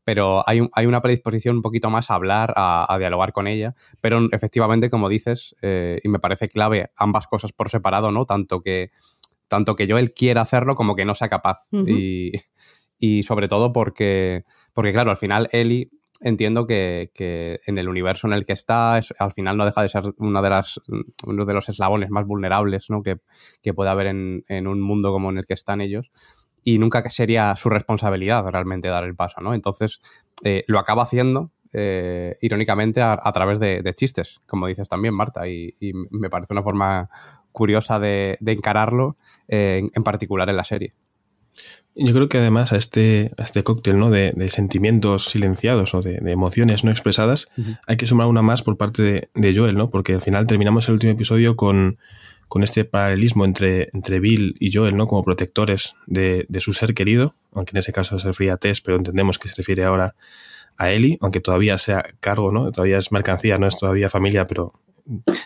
pero hay, hay, una predisposición un poquito más a hablar, a, dialogar con ella, pero efectivamente, como dices, eh, y me parece clave ambas cosas por separado, ¿no? Tanto que, tanto que yo él quiera hacerlo como que no sea capaz. y, y, sobre todo porque, Porque claro, al final Ellie entiendo que, en el universo en el que está, al final no deja de ser una de las, uno de los eslabones más vulnerables ¿no? que, que puede haber en, un mundo como en el que están ellos. Y nunca sería su responsabilidad realmente dar el paso, ¿no? Entonces, eh, lo acaba haciendo, eh, irónicamente, a, través de, chistes, como dices también, Marta, y, me parece una forma curiosa de, encararlo, eh, en particular en la serie. Yo creo que además a este, este cóctel ¿no? de, sentimientos silenciados o de, emociones no expresadas hay que sumar una más por parte de, Joel, ¿no? porque al final terminamos el último episodio con, con este paralelismo entre, entre Bill y Joel ¿no? como protectores de, su ser querido, aunque en ese caso se refería a Tess, pero entendemos que se refiere ahora a Ellie, aunque todavía sea cargo, ¿no? todavía es mercancía, no es todavía familia, pero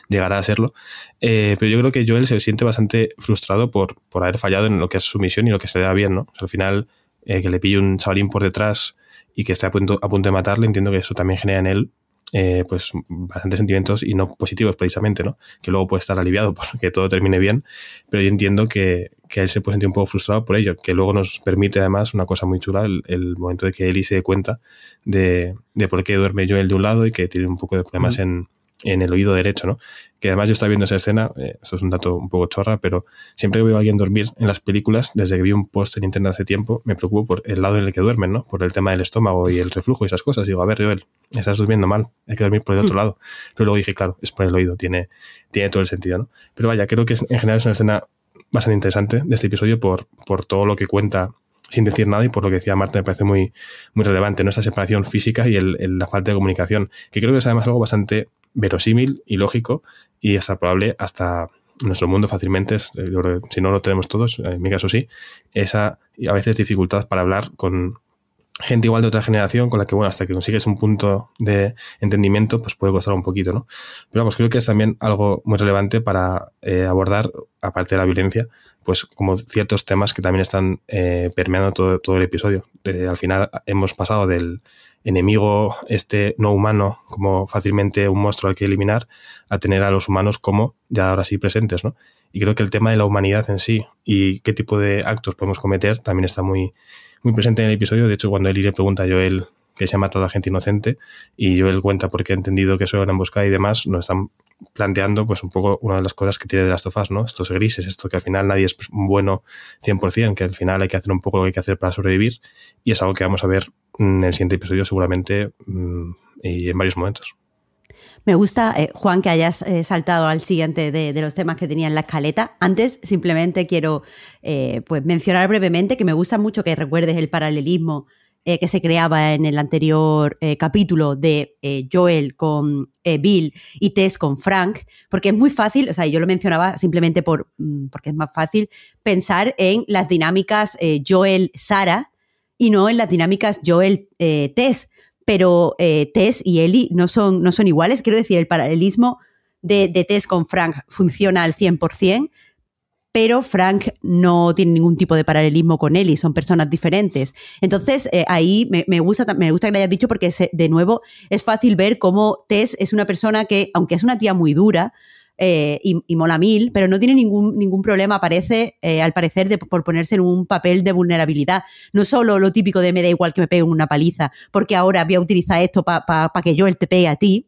llegará a serlo. Eh, pero yo creo que Joel se siente bastante frustrado por, por haber fallado en lo que es su misión y lo que se le da bien, ¿no? al final, eh, que le pille un chavalín por detrás y que esté a punto, a punto de matarle, entiendo que eso también genera en él eh, pues bastantes sentimientos y no positivos precisamente, ¿no? Que luego puede estar aliviado porque todo termine bien, pero yo entiendo que, que él se puede sentir un poco frustrado por ello, que luego nos permite además una cosa muy chula, el, momento de que Eli se dé cuenta de, de, por qué duerme Joel de un lado y que tiene un poco de problemas en, en el oído derecho, ¿no? Que además yo estaba viendo esa escena, eh, eso es un dato un poco chorra, pero siempre que veo a alguien dormir en las películas, desde que vi un post en internet hace tiempo, me preocupo por el lado en el que duermen, ¿no? Por el tema del estómago y el reflujo y esas cosas. Digo, a ver, Joel, estás durmiendo mal, hay que dormir por el otro hmm. lado. Pero luego dije, claro, es por el oído, tiene, tiene todo el sentido, ¿no? Pero vaya, creo que en general es una escena bastante interesante de este episodio por, por todo lo que cuenta sin decir nada y por lo que decía Marta me parece muy, muy relevante, ¿no? Esta separación física y el, la falta de comunicación, que creo que es además algo bastante verosímil y lógico y es probable hasta nuestro mundo fácilmente, si no lo tenemos todos, en mi caso sí, esa a veces dificultad para hablar con gente igual de otra generación con la que, bueno, hasta que consigues un punto de entendimiento, pues puede costar un poquito, ¿no? Pero vamos, creo que es también algo muy relevante para eh, abordar, aparte de la violencia, pues como ciertos temas que también están eh, permeando todo, todo el episodio. Eh, al final hemos pasado del enemigo este no humano como fácilmente un monstruo al que eliminar a tener a los humanos como ya ahora sí presentes, ¿no? Y creo que el tema de la humanidad en sí y qué tipo de actos podemos cometer también está muy, muy presente en el episodio. De hecho, cuando Eli le pregunta a Joel que se ha matado a gente inocente y Joel cuenta porque ha entendido que era una emboscada y demás, nos están planteando pues un poco una de las cosas que tiene de las tofas, ¿no? Estos grises, esto que al final nadie es bueno 100%, que al final hay que hacer un poco lo que hay que hacer para sobrevivir y es algo que vamos a ver en el siguiente episodio seguramente mm, y en varios momentos. Me gusta, eh, Juan, que hayas eh, saltado al siguiente de, los temas que tenía en la escaleta. Antes, simplemente quiero eh, pues mencionar brevemente que me gusta mucho que recuerdes el paralelismo eh, que se creaba en el anterior eh, capítulo de eh, Joel con Bill y Tess con Frank, porque es muy fácil, o sea, yo lo mencionaba simplemente por, mm, porque es más fácil pensar en las dinámicas Joel-Sara y no en las dinámicas Joel-Tess, pero Tess y Ellie no son, no son iguales, quiero decir, el paralelismo de, de Tess con Frank funciona al 100%, pero Frank no tiene ningún tipo de paralelismo con y son personas diferentes. Entonces, eh, ahí me, gusta, me gusta que lo hayas dicho porque, de nuevo, es fácil ver cómo Tess es una persona que, aunque es una tía muy dura, eh, y, mola mil, pero no tiene ningún, ningún problema, parece, eh, al parecer, de, por ponerse en un papel de vulnerabilidad. No solo lo típico de me da igual que me peguen una paliza, porque ahora voy a utilizar esto para que yo él te pegue a ti,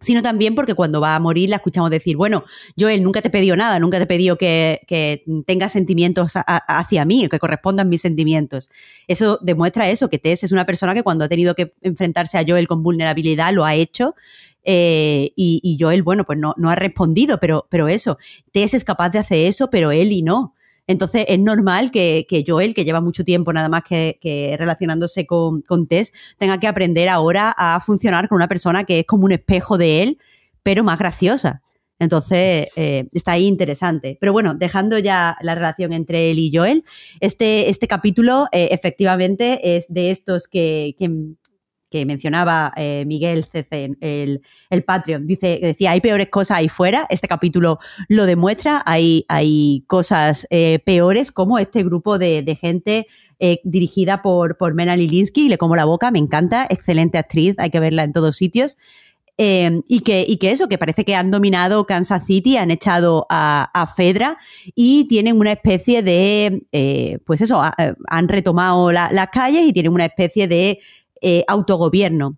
sino también porque cuando va a morir la escuchamos decir, bueno, Joel, nunca te pedido nada, nunca te pedido que, que tengas sentimientos hacia mí, que correspondan mis sentimientos. Eso demuestra eso, que Tess es una persona que cuando ha tenido que enfrentarse a Joel con vulnerabilidad lo ha hecho eh, y, Joel, bueno, pues no, no ha respondido, pero, pero eso, Tess es capaz de hacer eso, pero él y no. Entonces es normal que, Joel, que lleva mucho tiempo nada más que, relacionándose con, Tess, tenga que aprender ahora a funcionar con una persona que es como un espejo de él, pero más graciosa. Entonces, eh, está ahí interesante. Pero bueno, dejando ya la relación entre él y Joel, este, este capítulo eh, efectivamente es de estos que mencionaba eh, Miguel CC, el, el Patreon, dice, decía, hay peores cosas ahí fuera, este capítulo lo demuestra, hay, hay cosas eh, peores como este grupo de, gente eh, dirigida por, por Mena Lilinski, le como la boca, me encanta, excelente actriz, hay que verla en todos sitios. y, que, y que eso, que parece que han dominado Kansas City, han echado a, Fedra y tienen una especie de, pues eso, han retomado las calles y tienen una especie de eh, autogobierno.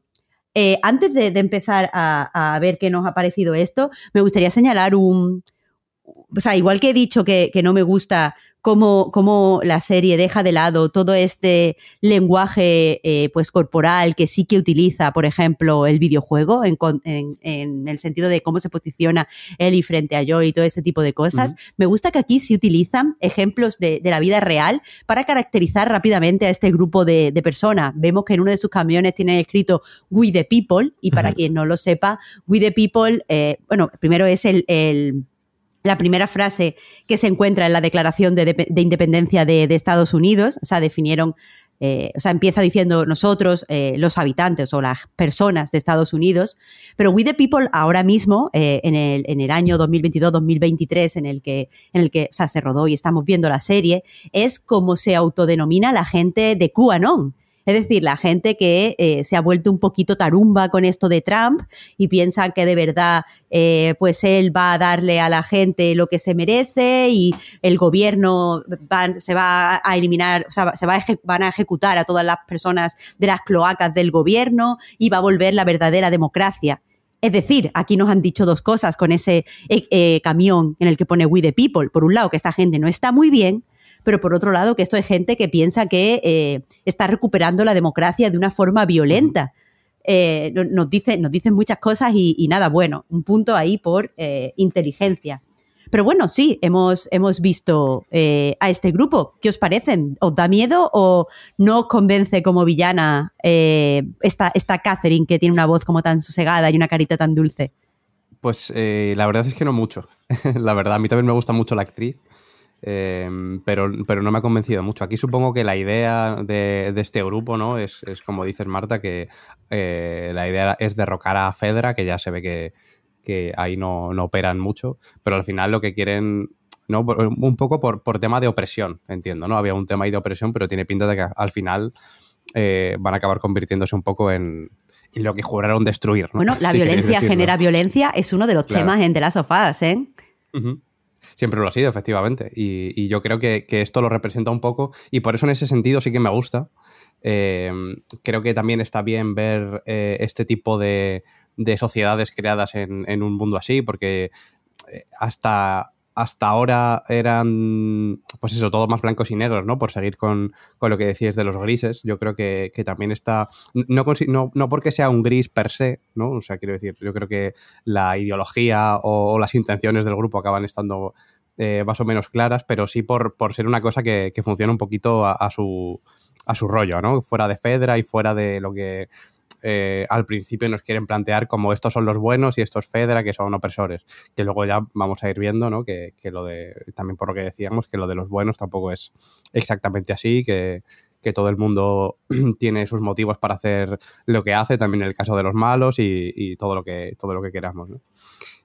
Eh, antes de, empezar a, ver qué nos ha parecido esto, me gustaría señalar un... O sea, igual que he dicho que, que no me gusta cómo, la serie deja de lado todo este lenguaje eh, pues corporal que sí que utiliza, por ejemplo, el videojuego en, el sentido de cómo se posiciona Ellie frente a Joy y todo ese tipo de cosas. Me gusta que aquí sí utilizan ejemplos de, la vida real para caracterizar rápidamente a este grupo de, personas. Vemos que en uno de sus camiones tiene escrito We the People y para quien no lo sepa, We the People, eh, bueno, primero es el la primera frase que se encuentra en la Declaración de, Independencia de, Estados Unidos, o sea, definieron, eh, o sea, empieza diciendo nosotros, eh, los habitantes o las personas de Estados Unidos, pero We the People ahora mismo, eh, en, el, en, el, año 2022-2023, en el que, en el que se rodó y estamos viendo la serie, es como se autodenomina la gente de QAnon. Es decir, la gente que eh, se ha vuelto un poquito tarumba con esto de Trump y piensa que de verdad eh, pues él va a darle a la gente lo que se merece y el gobierno se va a eliminar, o sea, se va van a ejecutar a todas las personas de las cloacas del gobierno y va a volver la verdadera democracia. Es decir, aquí nos han dicho dos cosas con ese eh, camión en el que pone We the People. Por un lado, que esta gente no está muy bien pero por otro lado que esto es gente que piensa que eh, está recuperando la democracia de una forma violenta. Eh, nos, dice, nos dicen muchas cosas y, nada, bueno, un punto ahí por eh, inteligencia. Pero bueno, sí, hemos, hemos visto a este grupo. ¿Qué os parecen? ¿Os da miedo o no os convence como villana esta, esta Catherine que tiene una voz como tan sosegada y una carita tan dulce? Pues la verdad es que no mucho. la verdad, a mí también me gusta mucho la actriz. Em, pero, pero no me ha convencido mucho. Aquí supongo que la idea de, este grupo, ¿no? Es, como dices Marta, que eh, la idea es derrocar a Fedra, que ya se ve que, ahí no, operan mucho, pero al final lo que quieren, ¿no? Un poco por, tema de opresión, entiendo, ¿no? Había un tema ahí de opresión, pero tiene pinta de que al final eh, van a acabar convirtiéndose un poco en, lo que juraron destruir. Bueno, la violencia genera violencia es uno de los temas en The Last of Us, ¿eh? Siempre lo ha sido, efectivamente. Y, yo creo que, esto lo representa un poco. Y por eso en ese sentido sí que me gusta. Eh, creo que también está bien ver eh, este tipo de, sociedades creadas en, un mundo así, porque eh, hasta, hasta ahora eran, pues eso, todos más blancos y negros, ¿no? Por seguir con, lo que decías de los grises. Yo creo que, también está, no, no, porque sea un gris per se, ¿no? O sea, quiero decir, yo creo que la ideología o, las intenciones del grupo acaban estando eh, más o menos claras, pero sí por, por ser una cosa que, funciona un poquito a, su, a su rollo, ¿no? Fuera de Fedra y fuera de lo que eh, al principio nos quieren plantear como estos son los buenos y estos Fedra que son opresores, que luego ya vamos a ir viendo, ¿no? Que, lo de, también por lo que decíamos, que lo de los buenos tampoco es exactamente así, que, todo el mundo tiene sus motivos para hacer lo que hace, también en el caso de los malos y, todo, lo que, todo lo que queramos,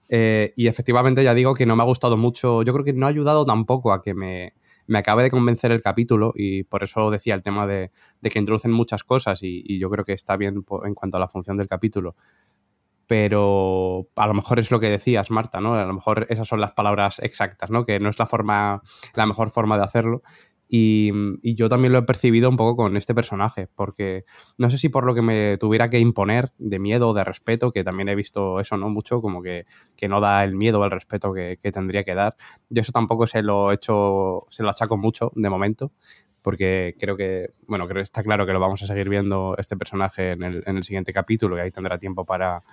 eh, y efectivamente ya digo que no me ha gustado mucho, yo creo que no ha ayudado tampoco a que me, me acabe de convencer el capítulo y por eso decía el tema de, que introducen muchas cosas y, yo creo que está bien en cuanto a la función del capítulo. Pero a lo mejor es lo que decías, Marta, ¿no? A lo mejor esas son las palabras exactas, ¿no? Que no es la forma, la mejor forma de hacerlo. Y, yo también lo he percibido un poco con este personaje, porque no sé si por lo que me tuviera que imponer de miedo o de respeto, que también he visto eso, ¿no? Mucho, como que, no da el miedo o el respeto que, tendría que dar. Yo eso tampoco se lo he hecho, se lo achaco mucho de momento, porque creo que, bueno, creo que está claro que lo vamos a seguir viendo este personaje en el, en el siguiente capítulo y ahí tendrá tiempo para,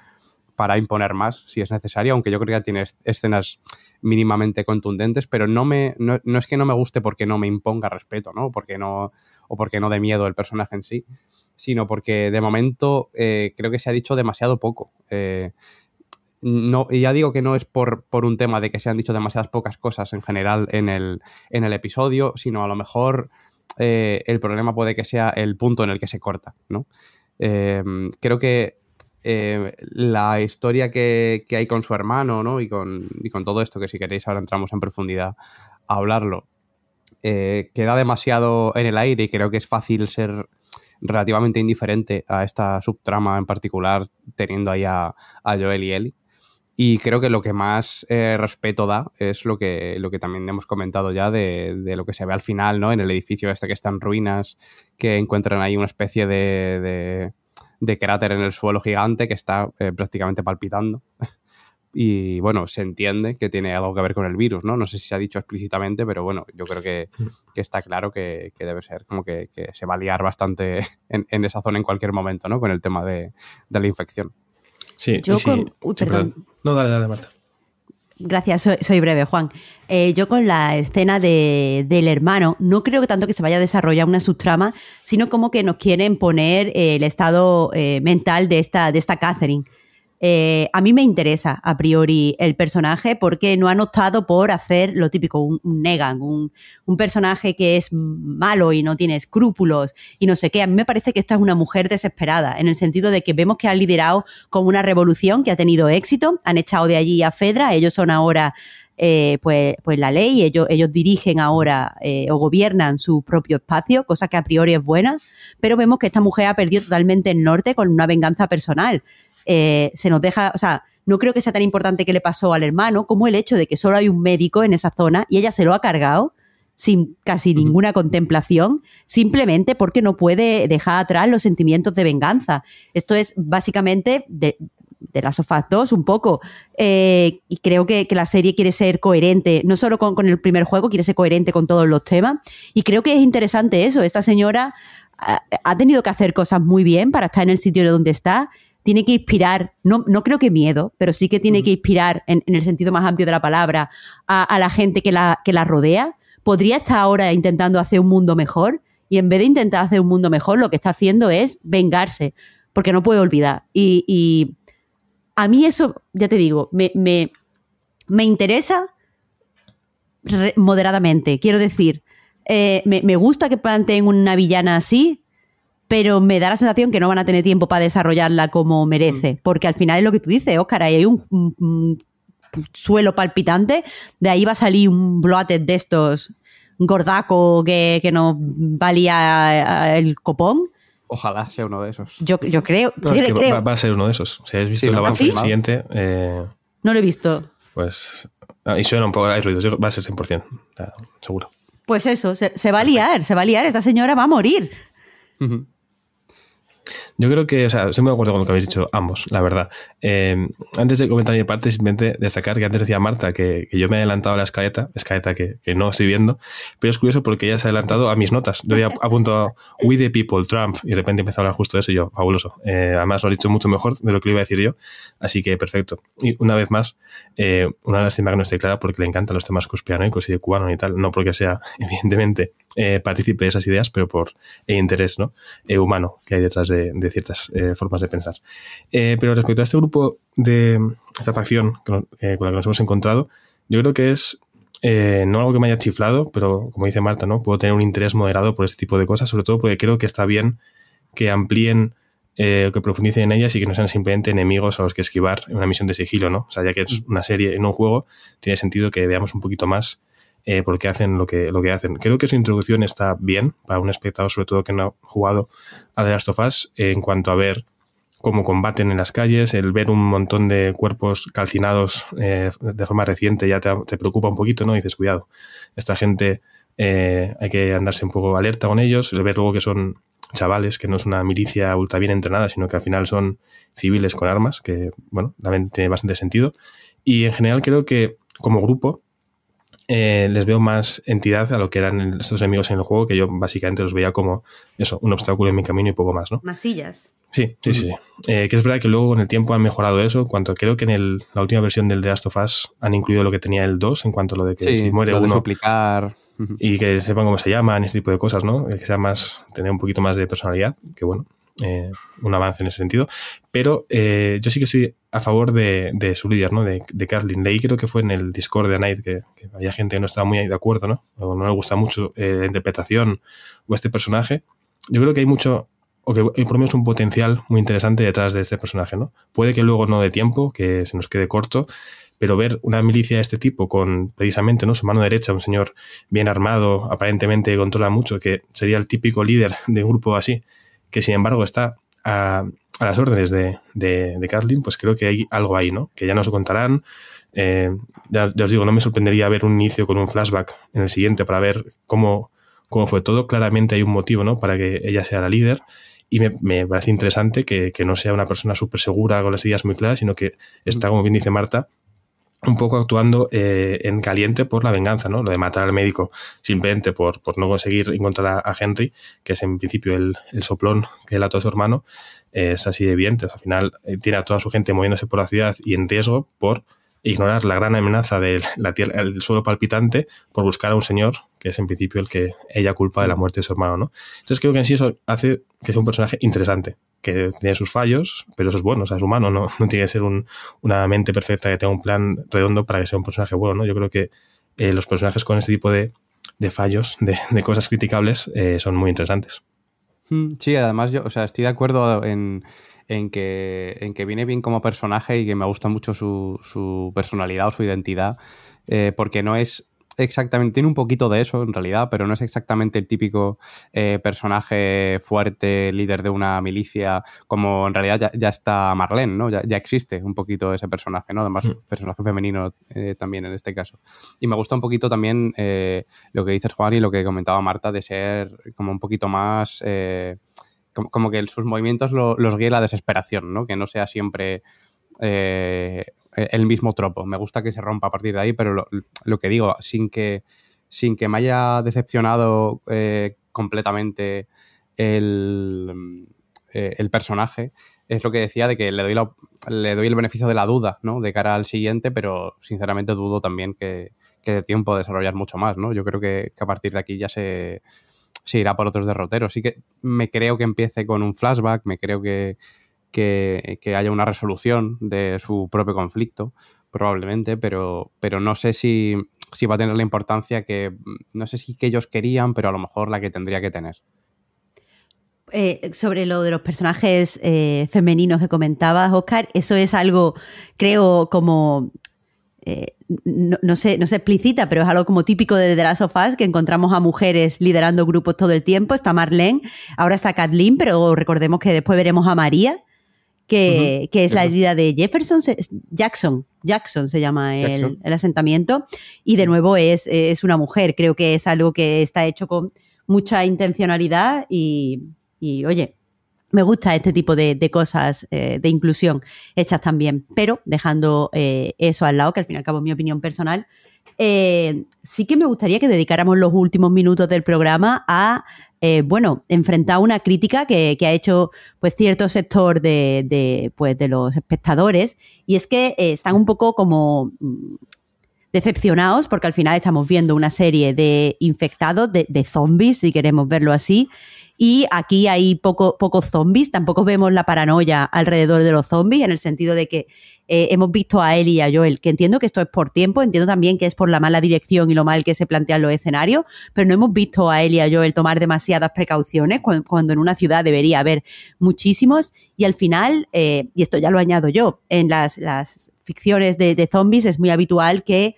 para imponer más si es necesario, aunque yo creo que tiene escenas mínimamente contundentes, pero no, me, no, es que no me guste porque no me imponga respeto, ¿no? Porque no o porque no dé miedo el personaje en sí, sino porque de momento eh, creo que se ha dicho demasiado poco. Eh, no, y ya digo que no es por, por, un tema de que se han dicho demasiadas pocas cosas en general en el, en el episodio, sino a lo mejor eh, el problema puede que sea el punto en el que se corta, ¿no? creo que eh, la historia que, hay con su hermano, ¿no? Y con, con, todo esto, que si queréis ahora entramos en profundidad a hablarlo, eh, queda demasiado en el aire y creo que es fácil ser relativamente indiferente a esta subtrama en particular, teniendo ahí a, Joel y Ellie. Y creo que lo que más eh, respeto da es lo que, lo que también hemos comentado ya de, de, lo que se ve al final, ¿no? En el edificio este que está en ruinas, que encuentran ahí una especie de, de, de cráter en el suelo gigante que está eh, prácticamente palpitando. y bueno, se entiende que tiene algo que ver con el virus, ¿no? No sé si se ha dicho explícitamente, pero bueno, yo creo que, que está claro que, que, debe ser como que, que, se va a liar bastante en, en, esa zona en cualquier momento, ¿no? Con el tema de, de la infección. Sí, yo sí, con... Uy, sí, perdón. perdón. No, dale, dale, Marta. Gracias, soy, soy breve, Juan. Eh, yo con la escena de, del hermano, no creo que tanto que se vaya a desarrollar una subtrama, sino como que nos quieren poner el estado eh, mental de esta, de esta Catherine. Eh, a mí me interesa a priori el personaje porque no han optado por hacer lo típico, un, Negan, un, personaje que es malo y no tiene escrúpulos y no sé qué. A mí me parece que esta es una mujer desesperada, en el sentido de que vemos que ha liderado como una revolución que ha tenido éxito, han echado de allí a Fedra, ellos son ahora eh, pues, pues, la ley, ellos, ellos dirigen ahora eh, o gobiernan su propio espacio, cosa que a priori es buena, pero vemos que esta mujer ha perdido totalmente el norte con una venganza personal. Eh, se nos deja, o sea, no creo que sea tan importante que le pasó al hermano como el hecho de que solo hay un médico en esa zona y ella se lo ha cargado sin casi ninguna contemplación, simplemente porque no puede dejar atrás los sentimientos de venganza. Esto es básicamente de, de las sofás 2 un poco. Eh, y creo que, que, la serie quiere ser coherente, no solo con, con, el primer juego, quiere ser coherente con todos los temas. Y creo que es interesante eso. Esta señora ha, ha tenido que hacer cosas muy bien para estar en el sitio donde está tiene que inspirar, no, no creo que miedo, pero sí que tiene que inspirar, en, en el sentido más amplio de la palabra, a, a, la gente que la, que la rodea. Podría estar ahora intentando hacer un mundo mejor y en vez de intentar hacer un mundo mejor, lo que está haciendo es vengarse, porque no puede olvidar. Y, y a mí eso, ya te digo, me, me, me interesa moderadamente. Quiero decir, eh, me, me gusta que planteen una villana así, pero me da la sensación que no van a tener tiempo para desarrollarla como merece, porque al final es lo que tú dices, Oscar, ahí hay un, un, un suelo palpitante, de ahí va a salir un bloated de estos gordaco que, que nos valía el copón. Ojalá sea uno de esos. Yo, yo creo, no, es que creo. Va, va, a ser uno de esos. Si has visto sí, el avance ¿sí? siguiente. Eh, no lo he visto. Pues. Ah, y suena un poco, hay ruidos, va a ser 100%, seguro. Pues eso, se, se, va a liar, se va a liar, esta señora va a morir. Uh -huh. Yo creo que, o sea, estoy muy de acuerdo con lo que habéis dicho ambos, la verdad. Eh, antes de comentar mi parte, simplemente destacar que antes decía Marta que, yo me he adelantado a la escaleta, escaleta que, no estoy viendo, pero es curioso porque ella se ha adelantado a mis notas. Yo había apuntado We the People, Trump, y de repente empezó a hablar justo de eso y yo, fabuloso. Eh, además lo ha dicho mucho mejor de lo que le iba a decir yo, así que perfecto. Y una vez más, eh, una lástima que no esté clara porque le encantan los temas conspiranoicos y de cubano y tal, no porque sea, evidentemente, eh, partícipe de esas ideas, pero por el interés ¿no? eh, humano que hay detrás de, de ciertas eh, formas de pensar. Eh, pero respecto a este grupo de esta facción con, eh, con la que nos hemos encontrado, yo creo que es eh, no algo que me haya chiflado, pero como dice Marta, ¿no? puedo tener un interés moderado por este tipo de cosas, sobre todo porque creo que está bien que amplíen eh, que profundicen en ellas y que no sean simplemente enemigos a los que esquivar en una misión de sigilo, ¿no? O sea, ya que es una serie, en un juego, tiene sentido que veamos un poquito más eh, porque hacen lo que, lo que hacen. Creo que su introducción está bien para un espectador, sobre todo que no ha jugado a The Last of Us, en cuanto a ver cómo combaten en las calles, el ver un montón de cuerpos calcinados eh, de forma reciente ya te, te, preocupa un poquito, ¿no? Y dices, cuidado, esta gente eh, hay que andarse un poco alerta con ellos, el ver luego que son chavales, que no es una milicia ultra bien entrenada, sino que al final son civiles con armas, que, bueno, también tiene bastante sentido. Y en general creo que como grupo eh, les veo más entidad a lo que eran estos enemigos en el juego, que yo básicamente los veía como eso, un obstáculo en mi camino y poco más, ¿no? Masillas. Sí, sí, sí. Eh, que es verdad que luego con el tiempo han mejorado eso, en cuanto creo que en el, la última versión del The Last of Us han incluido lo que tenía el 2, en cuanto a lo de que sí, si muere uno... suplicar y que sepan cómo se llaman, ese tipo de cosas, ¿no? Que sea más, tener un poquito más de personalidad, que bueno, eh, un avance en ese sentido. Pero eh, yo sí que estoy a favor de, su líder, ¿no? De, de Kathleen. Leí creo que fue en el Discord de Night que, que, había gente que no estaba muy de acuerdo, ¿no? O no le gusta mucho eh, la interpretación o este personaje. Yo creo que hay mucho, o que hay por lo menos un potencial muy interesante detrás de este personaje, ¿no? Puede que luego no dé tiempo, que se nos quede corto, pero ver una milicia de este tipo con precisamente ¿no? su mano derecha, un señor bien armado, aparentemente controla mucho, que sería el típico líder de un grupo así, que sin embargo está a, a las órdenes de, de, Kathleen, pues creo que hay algo ahí, ¿no? Que ya nos contarán. Eh, ya, os digo, no me sorprendería ver un inicio con un flashback en el siguiente para ver cómo, cómo fue todo. Claramente hay un motivo, ¿no? Para que ella sea la líder. Y me, me parece interesante que, que, no sea una persona súper segura con las ideas muy claras, sino que está, como bien dice Marta, un poco actuando eh, en caliente por la venganza, ¿no? Lo de matar al médico simplemente por, por no conseguir encontrar a, Henry, que es en principio el, el soplón que él a todo su hermano, es así de evidente. al final eh, tiene a toda su gente moviéndose por la ciudad y en riesgo por ignorar la gran amenaza del la tierra, el suelo palpitante por buscar a un señor que es en principio el que ella culpa de la muerte de su hermano, ¿no? Entonces creo que en sí eso hace que sea un personaje interesante, que tiene sus fallos, pero eso es bueno, o sea, es humano, no, no tiene que ser una mente perfecta que tenga un plan redondo para que sea un personaje bueno, ¿no? Yo creo que eh, los personajes con este tipo de, de fallos, de, de, cosas criticables, eh, son muy interesantes. Mm, sí, además yo, o sea, estoy de acuerdo en, en, que, en que viene bien como personaje y que me gusta mucho su, su personalidad o su identidad, eh, porque no es exactamente, tiene un poquito de eso en realidad, pero no es exactamente el típico eh, personaje fuerte, líder de una milicia, como en realidad ya, está Marlene, ¿no? Ya, existe un poquito ese personaje, ¿no? Además, mm. personaje femenino eh, también en este caso. Y me gusta un poquito también eh, lo que dices, Juan, y lo que comentaba Marta, de ser como un poquito más... Como, que sus movimientos los guíe la desesperación, ¿no? Que no sea siempre eh, el mismo tropo. Me gusta que se rompa a partir de ahí, pero lo, que digo, sin que, sin que me haya decepcionado eh, completamente el, eh, el, personaje, es lo que decía de que le doy, le doy el beneficio de la duda, ¿no? De cara al siguiente, pero sinceramente dudo también que, que de tiempo desarrollar mucho más, ¿no? Yo creo que, que a partir de aquí ya se, se irá por otros derroteros. Sí que me creo que empiece con un flashback, me creo que, que, haya una resolución de su propio conflicto, probablemente, pero, pero no sé si, va a tener la importancia que, no sé si que ellos querían, pero a lo mejor la que tendría que tener. Eh, sobre lo de los personajes eh, femeninos que comentabas, Oscar, eso es algo, creo, como eh, no, se, no, se, explicita, pero es algo como típico de The Last of Us, que encontramos a mujeres liderando grupos todo el tiempo. Está Marlene, ahora está Kathleen, pero recordemos que después veremos a María que, es la herida de Jefferson, Jackson, Jackson se llama el, asentamiento, y de nuevo es, es, una mujer, creo que es algo que está hecho con mucha intencionalidad y, oye, me gusta este tipo de, cosas eh, de inclusión hechas también, pero dejando eh, eso al lado, que al fin y al cabo es mi opinión personal, eh, sí que me gustaría que dedicáramos los últimos minutos del programa a, eh, bueno, enfrentar una crítica que, ha hecho pues cierto sector de, pues, de los espectadores. Y es que eh, están un poco como mm, decepcionados porque al final estamos viendo una serie de infectados, de, de zombies, si queremos verlo así, y aquí hay poco, pocos zombies, tampoco vemos la paranoia alrededor de los zombies, en el sentido de que eh, hemos visto a él y a Joel, que entiendo que esto es por tiempo, entiendo también que es por la mala dirección y lo mal que se plantean los escenarios, pero no hemos visto a él y a Joel tomar demasiadas precauciones cuando, en una ciudad debería haber muchísimos. Y al final, eh, y esto ya lo añado yo, en las, ficciones de zombies es muy habitual que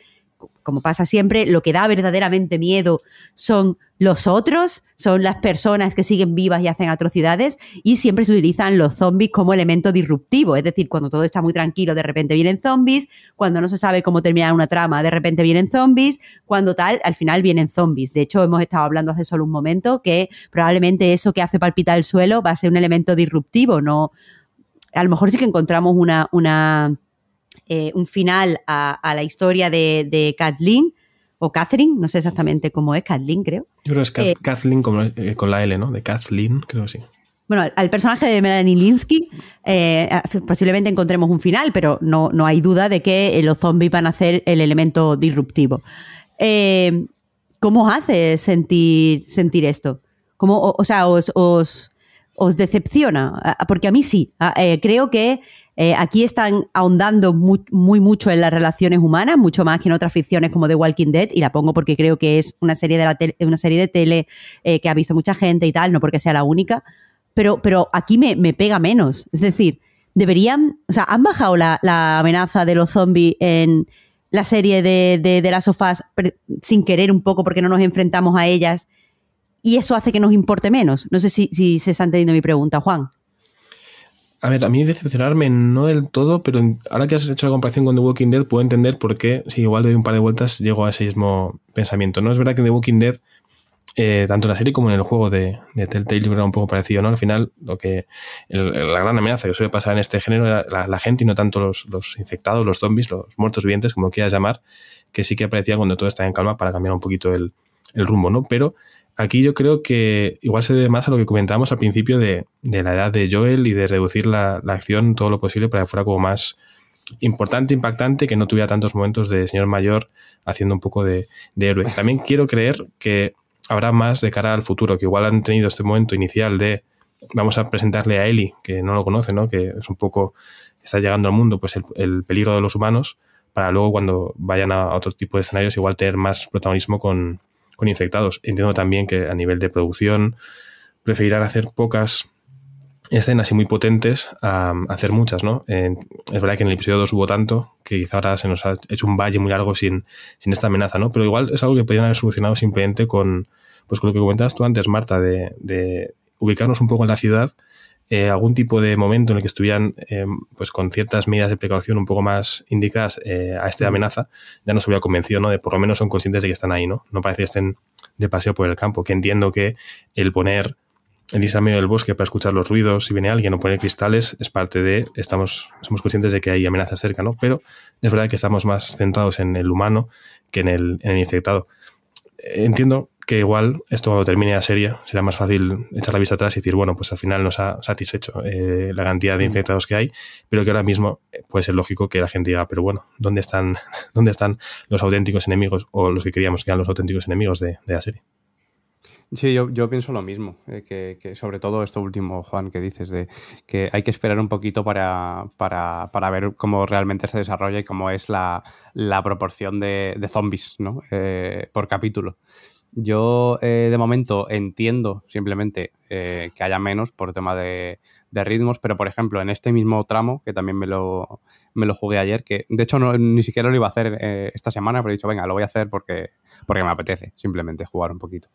como pasa siempre, lo que da verdaderamente miedo son los otros, son las personas que siguen vivas y hacen atrocidades, y siempre se utilizan los zombies como elemento disruptivo. Es decir, cuando todo está muy tranquilo, de repente vienen zombies, cuando no se sabe cómo terminar una trama, de repente vienen zombies, cuando tal, al final vienen zombies. De hecho, hemos estado hablando hace solo un momento que probablemente eso que hace palpitar el suelo va a ser un elemento disruptivo, no. A lo mejor sí que encontramos una, una eh, un final a, la historia de, de, Kathleen o Catherine, no sé exactamente cómo es, Kathleen creo. Yo creo que es eh, Kathleen eh, con la L, ¿no? De Kathleen, creo que sí. Bueno, al personaje de Melanie Linsky posiblemente encontremos un final, pero no, no hay duda de que los zombies van a ser el elemento disruptivo. ¿Cómo os hace sentir, sentir esto? ¿Cómo, o, sea, os, os, os, decepciona? Porque a mí sí. creo que eh, aquí están ahondando muy, mucho en las relaciones humanas, mucho más que en otras ficciones como The Walking Dead, y la pongo porque creo que es una serie de, la una serie de tele eh, que ha visto mucha gente y tal, no porque sea la única, pero, pero aquí me, pega menos. Es decir, deberían, o sea, han bajado la, amenaza de los zombies en la serie de, de, las sofás sin querer un poco porque no nos enfrentamos a ellas y eso hace que nos importe menos. No sé si, se está entendiendo mi pregunta, Juan. a ver, a mí decepcionarme no del todo, pero ahora que has hecho la comparación con The Walking Dead, puedo entender por qué, si igual doy un par de vueltas, llego a ese mismo pensamiento. No es verdad que The Walking Dead, eh, tanto en la serie como en el juego de, Telltale, era un poco parecido, ¿no? Al final, lo que la gran amenaza que suele pasar en este género era la, gente y no tanto los, infectados, los zombies, los muertos vivientes, como quieras llamar, que sí que aparecían cuando todo está en calma para cambiar un poquito el, el rumbo, ¿no? Pero Aquí yo creo que igual se debe más a lo que comentábamos al principio de, la edad de Joel y de reducir la, acción todo lo posible para que fuera como más importante, impactante, que no tuviera tantos momentos de señor mayor haciendo un poco de, héroe. También quiero creer que habrá más de cara al futuro, que igual han tenido este momento inicial de vamos a presentarle a Eli, que no lo conoce, ¿no? que es un poco, está llegando al mundo, pues el, peligro de los humanos, para luego cuando vayan a otro tipo de escenarios igual tener más protagonismo con, con infectados. Entiendo también que a nivel de producción preferirán hacer pocas escenas y muy potentes a hacer muchas, ¿no? es verdad que en el episodio 2 hubo tanto que quizá ahora se nos ha hecho un valle muy largo sin, sin esta amenaza, ¿no? Pero igual es algo que podrían haber solucionado simplemente con, pues con lo que comentabas tú antes, Marta, de, de ubicarnos un poco en la ciudad eh, algún tipo de momento en el que estuvieran eh, pues con ciertas medidas de precaución un poco más indicadas eh, a esta amenaza, ya nos hubiera convencido, ¿no? De por lo menos son conscientes de que están ahí, ¿no? No parece que estén de paseo por el campo, que entiendo que el poner el irse al medio del bosque para escuchar los ruidos, si viene alguien o poner cristales, es parte de, estamos, somos conscientes de que hay amenazas cerca, ¿no? Pero es verdad que estamos más centrados en el humano que en el, en el infectado. Entiendo que igual esto cuando termine la serie será más fácil echar la vista atrás y decir, bueno, pues al final nos ha satisfecho eh, la cantidad de mm. infectados que hay, pero que ahora mismo eh, puede ser lógico que la gente diga, pero bueno, ¿dónde están, dónde están los auténticos enemigos o los que queríamos que eran los auténticos enemigos de, la serie? Sí, yo, yo, pienso lo mismo, eh, que, sobre todo esto último, Juan, que dices, de que hay que esperar un poquito para, para, para ver cómo realmente se desarrolla y cómo es la, la proporción de, de zombies ¿no? por capítulo. Yo eh, de momento entiendo simplemente eh, que haya menos por tema de, ritmos, pero por ejemplo en este mismo tramo, que también me lo, me lo jugué ayer, que de hecho ni siquiera lo iba a hacer eh, esta semana, pero he dicho, venga, lo voy a hacer porque, porque me apetece simplemente jugar un poquito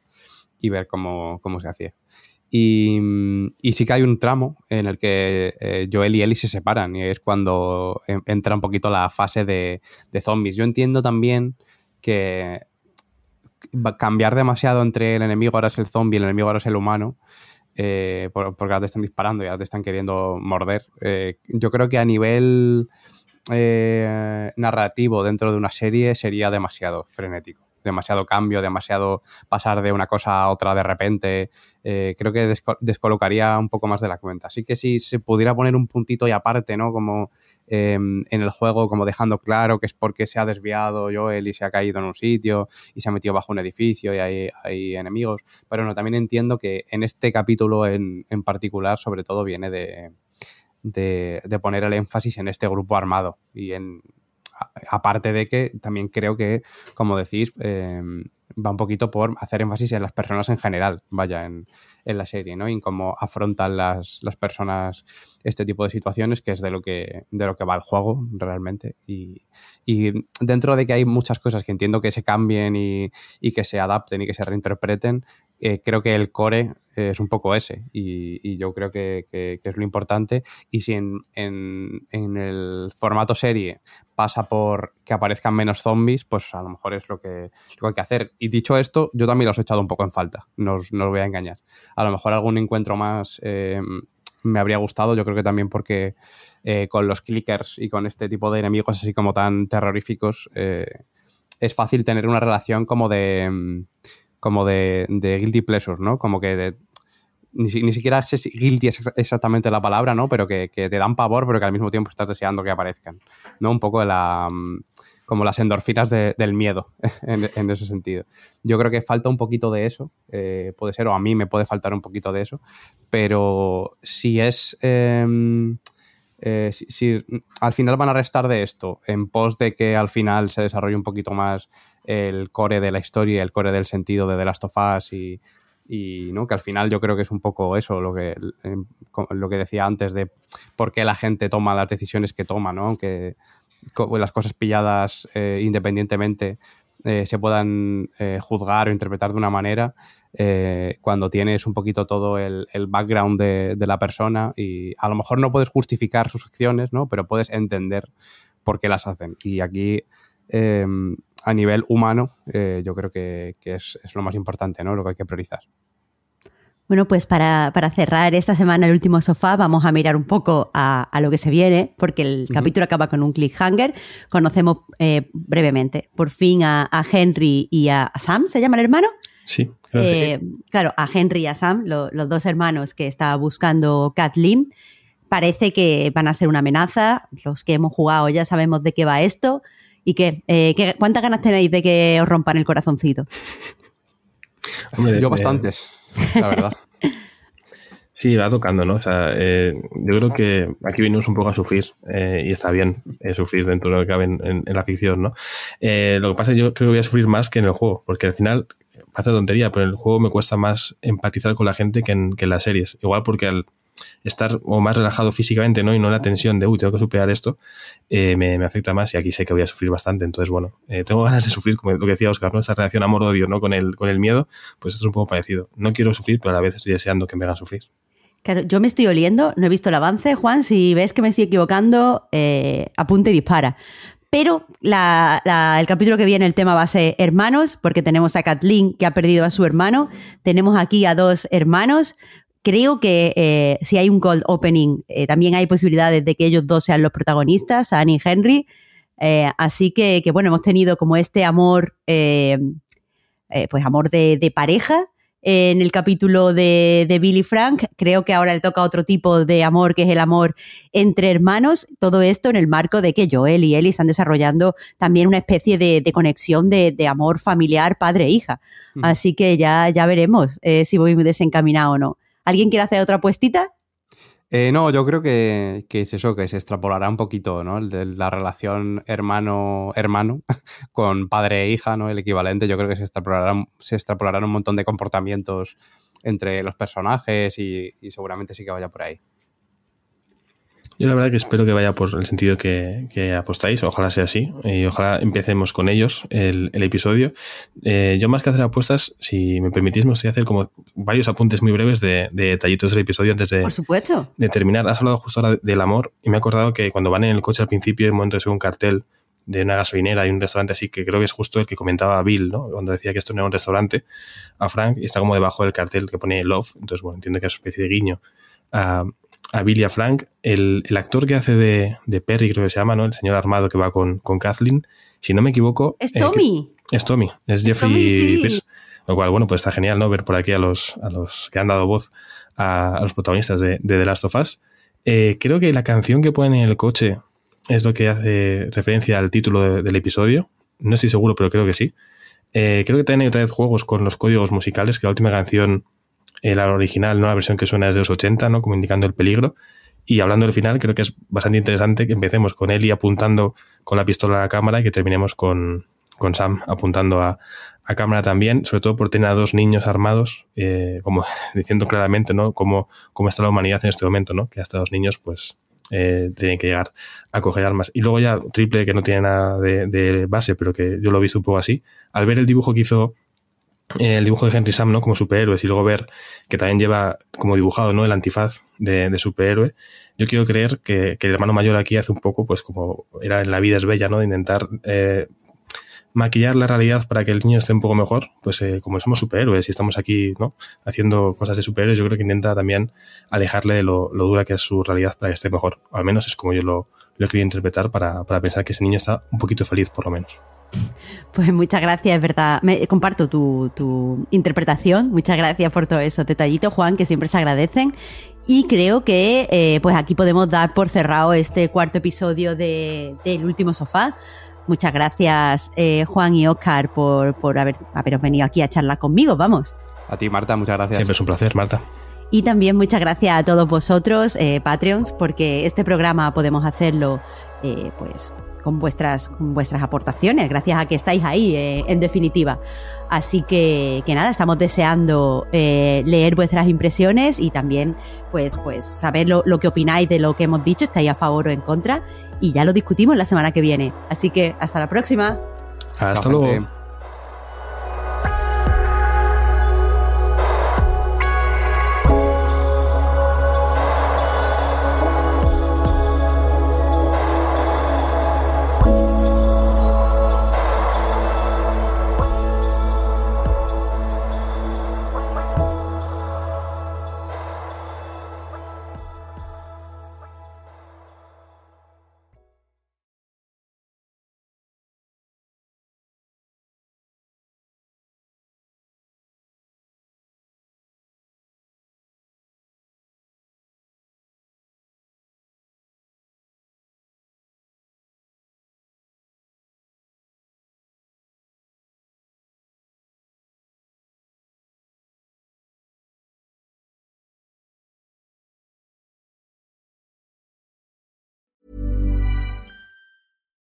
y ver cómo, cómo se hacía. Y, y, sí que hay un tramo en el que Joel y Ellie se separan y es cuando entra un poquito la fase de zombies. Yo entiendo también que cambiar demasiado entre el enemigo ahora es el zombie, el enemigo ahora es el humano, eh, porque ahora te están disparando y ahora te están queriendo morder. Eh, yo creo que a nivel eh, narrativo dentro de una serie sería demasiado frenético. Demasiado cambio, demasiado pasar de una cosa a otra de repente. creo que descolocaría un poco más de la cuenta. Así que si se pudiera poner un puntito y aparte, ¿no? Como Em, en el juego como dejando claro que es porque se ha desviado Joel y se ha caído en un sitio y se ha metido bajo un edificio y hay, hay enemigos. Pero no, también entiendo que en este capítulo en, en particular sobre todo viene de, de, de, poner el énfasis en este grupo armado y en aparte de que también creo que, como decís, em, va un poquito por hacer énfasis en las personas en general, vaya, en, en la serie, ¿no? Y en cómo afrontan las, las, personas este tipo de situaciones, que es de lo que, de lo que va el juego realmente. Y, y dentro de que hay muchas cosas que entiendo que se cambien y, y que se adapten y que se reinterpreten, eh, creo que el core es un poco ese y, yo creo que, es lo importante y si en, el formato serie pasa por que aparezcan menos zombies, pues a lo mejor es lo que, lo que hay que hacer. Y dicho esto, yo también los he echado un poco en falta, no os, voy a engañar. A lo mejor algún encuentro más eh, me habría gustado, yo creo que también porque eh, con los clickers y con este tipo de enemigos así como tan terroríficos, es fácil tener una relación como de como de, guilty pleasure, ¿no? Como que ni, siquiera sé si guilty es exactamente la palabra, ¿no? Pero que, te dan pavor, pero que al mismo tiempo estás deseando que aparezcan, ¿no? Un poco de la mm, como las endorfinas del miedo en, ese sentido. Yo creo que falta un poquito de eso, eh, puede ser, o a mí me puede faltar un poquito de eso, pero si es... Em, eh, si, al final van a restar de esto, en pos de que al final se desarrolle un poquito más el core de la historia, el core del sentido de The Last of Us y, ¿no? que al final yo creo que es un poco eso lo que, lo que decía antes de por qué la gente toma las decisiones que toma, ¿no? que las cosas pilladas eh, independientemente eh, se puedan juzgar o interpretar de una manera. eh, cuando tienes un poquito todo el, background de, la persona y a lo mejor no puedes justificar sus acciones, ¿no? Pero puedes entender por qué las hacen. Y aquí, em, a nivel humano, eh, yo creo que, es, lo más importante, ¿no? Lo que hay que priorizar. Bueno, pues para, cerrar esta semana el último sofá, vamos a mirar un poco a, lo que se viene, porque el capítulo acaba con un cliffhanger. Conocemos eh, brevemente, por fin, a, Henry y a Sam, ¿se llama el hermano? Sí. Eh, claro, a Henry y a Sam, los dos hermanos que está buscando Kathleen. Parece que van a ser una amenaza. Los que hemos jugado ya sabemos de qué va esto. ¿Y qué? Eh, ¿Cuántas ganas tenéis de que os rompan el corazoncito? Yo bastantes la verdad. Sí, va tocando, ¿no? O sea, eh, yo creo que aquí venimos un poco a sufrir eh, y está bien eh, sufrir dentro de lo que cabe en, la ficción, ¿no? lo que pasa es que yo creo que voy a sufrir más que en el juego, porque al final, hace tontería, pero en el juego me cuesta más empatizar con la gente que en, que en las series. Igual porque al, estar o más relajado físicamente, ¿no? Y no la tensión de, uy, tengo que superar esto, eh, me, afecta más y aquí sé que voy a sufrir bastante. Entonces, bueno, eh, tengo ganas de sufrir, como lo que decía Oscar, ¿no? Esa relación amor-odio, ¿no? Con el, con el miedo, pues es un poco parecido. No quiero sufrir, pero a la vez estoy deseando que me hagan sufrir. Claro, yo me estoy oliendo, no he visto el avance, Juan, si ves que me estoy equivocando, eh, apunte y dispara. Pero el capítulo que viene, el tema va a ser hermanos, porque tenemos a Kathleen que ha perdido a su hermano, tenemos aquí a dos hermanos, Creo que eh, si hay un cold opening, eh, también hay posibilidades de que ellos dos sean los protagonistas, Annie y Henry. Eh, así que, bueno, hemos tenido como este amor, pues amor de, pareja en el capítulo de, de, Billy Frank. Creo que ahora le toca otro tipo de amor, que es el amor entre hermanos. Todo esto en el marco de que Joel y Ellie están desarrollando también una especie de, conexión de, amor familiar padre-hija. Así que ya, ya veremos si voy muy desencaminado o no. ¿Alguien quiere hacer otra apuestita? Eh, no, yo creo que, es eso, que se extrapolará un poquito, ¿no? El de la relación hermano-hermano con padre e hija, ¿no? El equivalente, yo creo que se extrapolarán, se extrapolarán un montón de comportamientos entre los personajes y seguramente sí que vaya por ahí. Yo la verdad que espero que vaya por el sentido que, apostáis, ojalá sea así, y ojalá empecemos con ellos el, episodio. Eh, yo más que hacer apuestas, si me permitís, me gustaría hacer como varios apuntes muy breves de, detallitos del episodio antes de, por supuesto. de terminar. Has hablado justo ahora del amor y me he acordado que cuando van en el coche al principio, en un momento de un cartel de una gasolinera y un restaurante así, que creo que es justo el que comentaba Bill, ¿no? Cuando decía que esto no era un restaurante, a Frank, y está como debajo del cartel que pone Love, entonces bueno, entiendo que es una especie de guiño a, a Billy Frank, el, actor que hace de, Perry, creo que se llama, ¿no? El señor armado que va con, con Kathleen. Si no me equivoco. Es eh, Tommy. es Tommy, es Jeffrey Lo cual, bueno, pues está genial, ¿no? Ver por aquí a los, a los que han dado voz a, los protagonistas de, The Last of Us. Eh, creo que la canción que ponen en el coche es lo que hace referencia al título del episodio. No estoy seguro, pero creo que sí. Eh, creo que también hay otra vez juegos con los códigos musicales, que la última canción la original, ¿no? La versión que suena es de los 80, ¿no? Como indicando el peligro. Y hablando del final, creo que es bastante interesante que empecemos con Ellie apuntando con la pistola a la cámara y que terminemos con, con Sam apuntando a, a, cámara también, sobre todo por tener a dos niños armados, eh, como diciendo claramente, ¿no? Cómo, cómo está la humanidad en este momento, ¿no? Que hasta dos niños, pues, eh, tienen que llegar a coger armas. Y luego ya, triple, que no tiene nada de, de, base, pero que yo lo he visto así. Al ver el dibujo que hizo el dibujo de Henry Sam, ¿no? Como superhéroes y luego ver que también lleva como dibujado, ¿no? El antifaz de, superhéroe. Yo quiero creer que, el hermano mayor aquí hace un poco, pues como era en La vida es bella, ¿no? De intentar eh, maquillar la realidad para que el niño esté un poco mejor. Pues eh, como somos superhéroes y estamos aquí, ¿no? Haciendo cosas de superhéroes, yo creo que intenta también alejarle de lo, dura que es su realidad para que esté mejor. Al menos es como yo lo, lo querido interpretar para, para pensar que ese niño está un poquito feliz, por lo menos. Pues muchas gracias, es verdad. Me, comparto tu, interpretación. Muchas gracias por todo eso, detallito, Juan, que siempre se agradecen. Y creo que eh, pues aquí podemos dar por cerrado este cuarto episodio de, del último sofá. Muchas gracias, eh, Juan y Oscar, por, por haber, haberos venido aquí a charlar conmigo. Vamos. A ti, Marta, muchas gracias. Siempre es un placer, Marta. Y también muchas gracias a todos vosotros, eh, Patreons, porque este programa podemos hacerlo pues con vuestras, vuestras aportaciones, gracias a que estáis ahí, eh, en definitiva. Así que, que nada, estamos deseando eh, leer vuestras impresiones y también pues, pues saber lo, lo, que opináis de lo que hemos dicho, estáis a favor o en contra, y ya lo discutimos la semana que viene. Así que hasta la próxima. Hasta luego.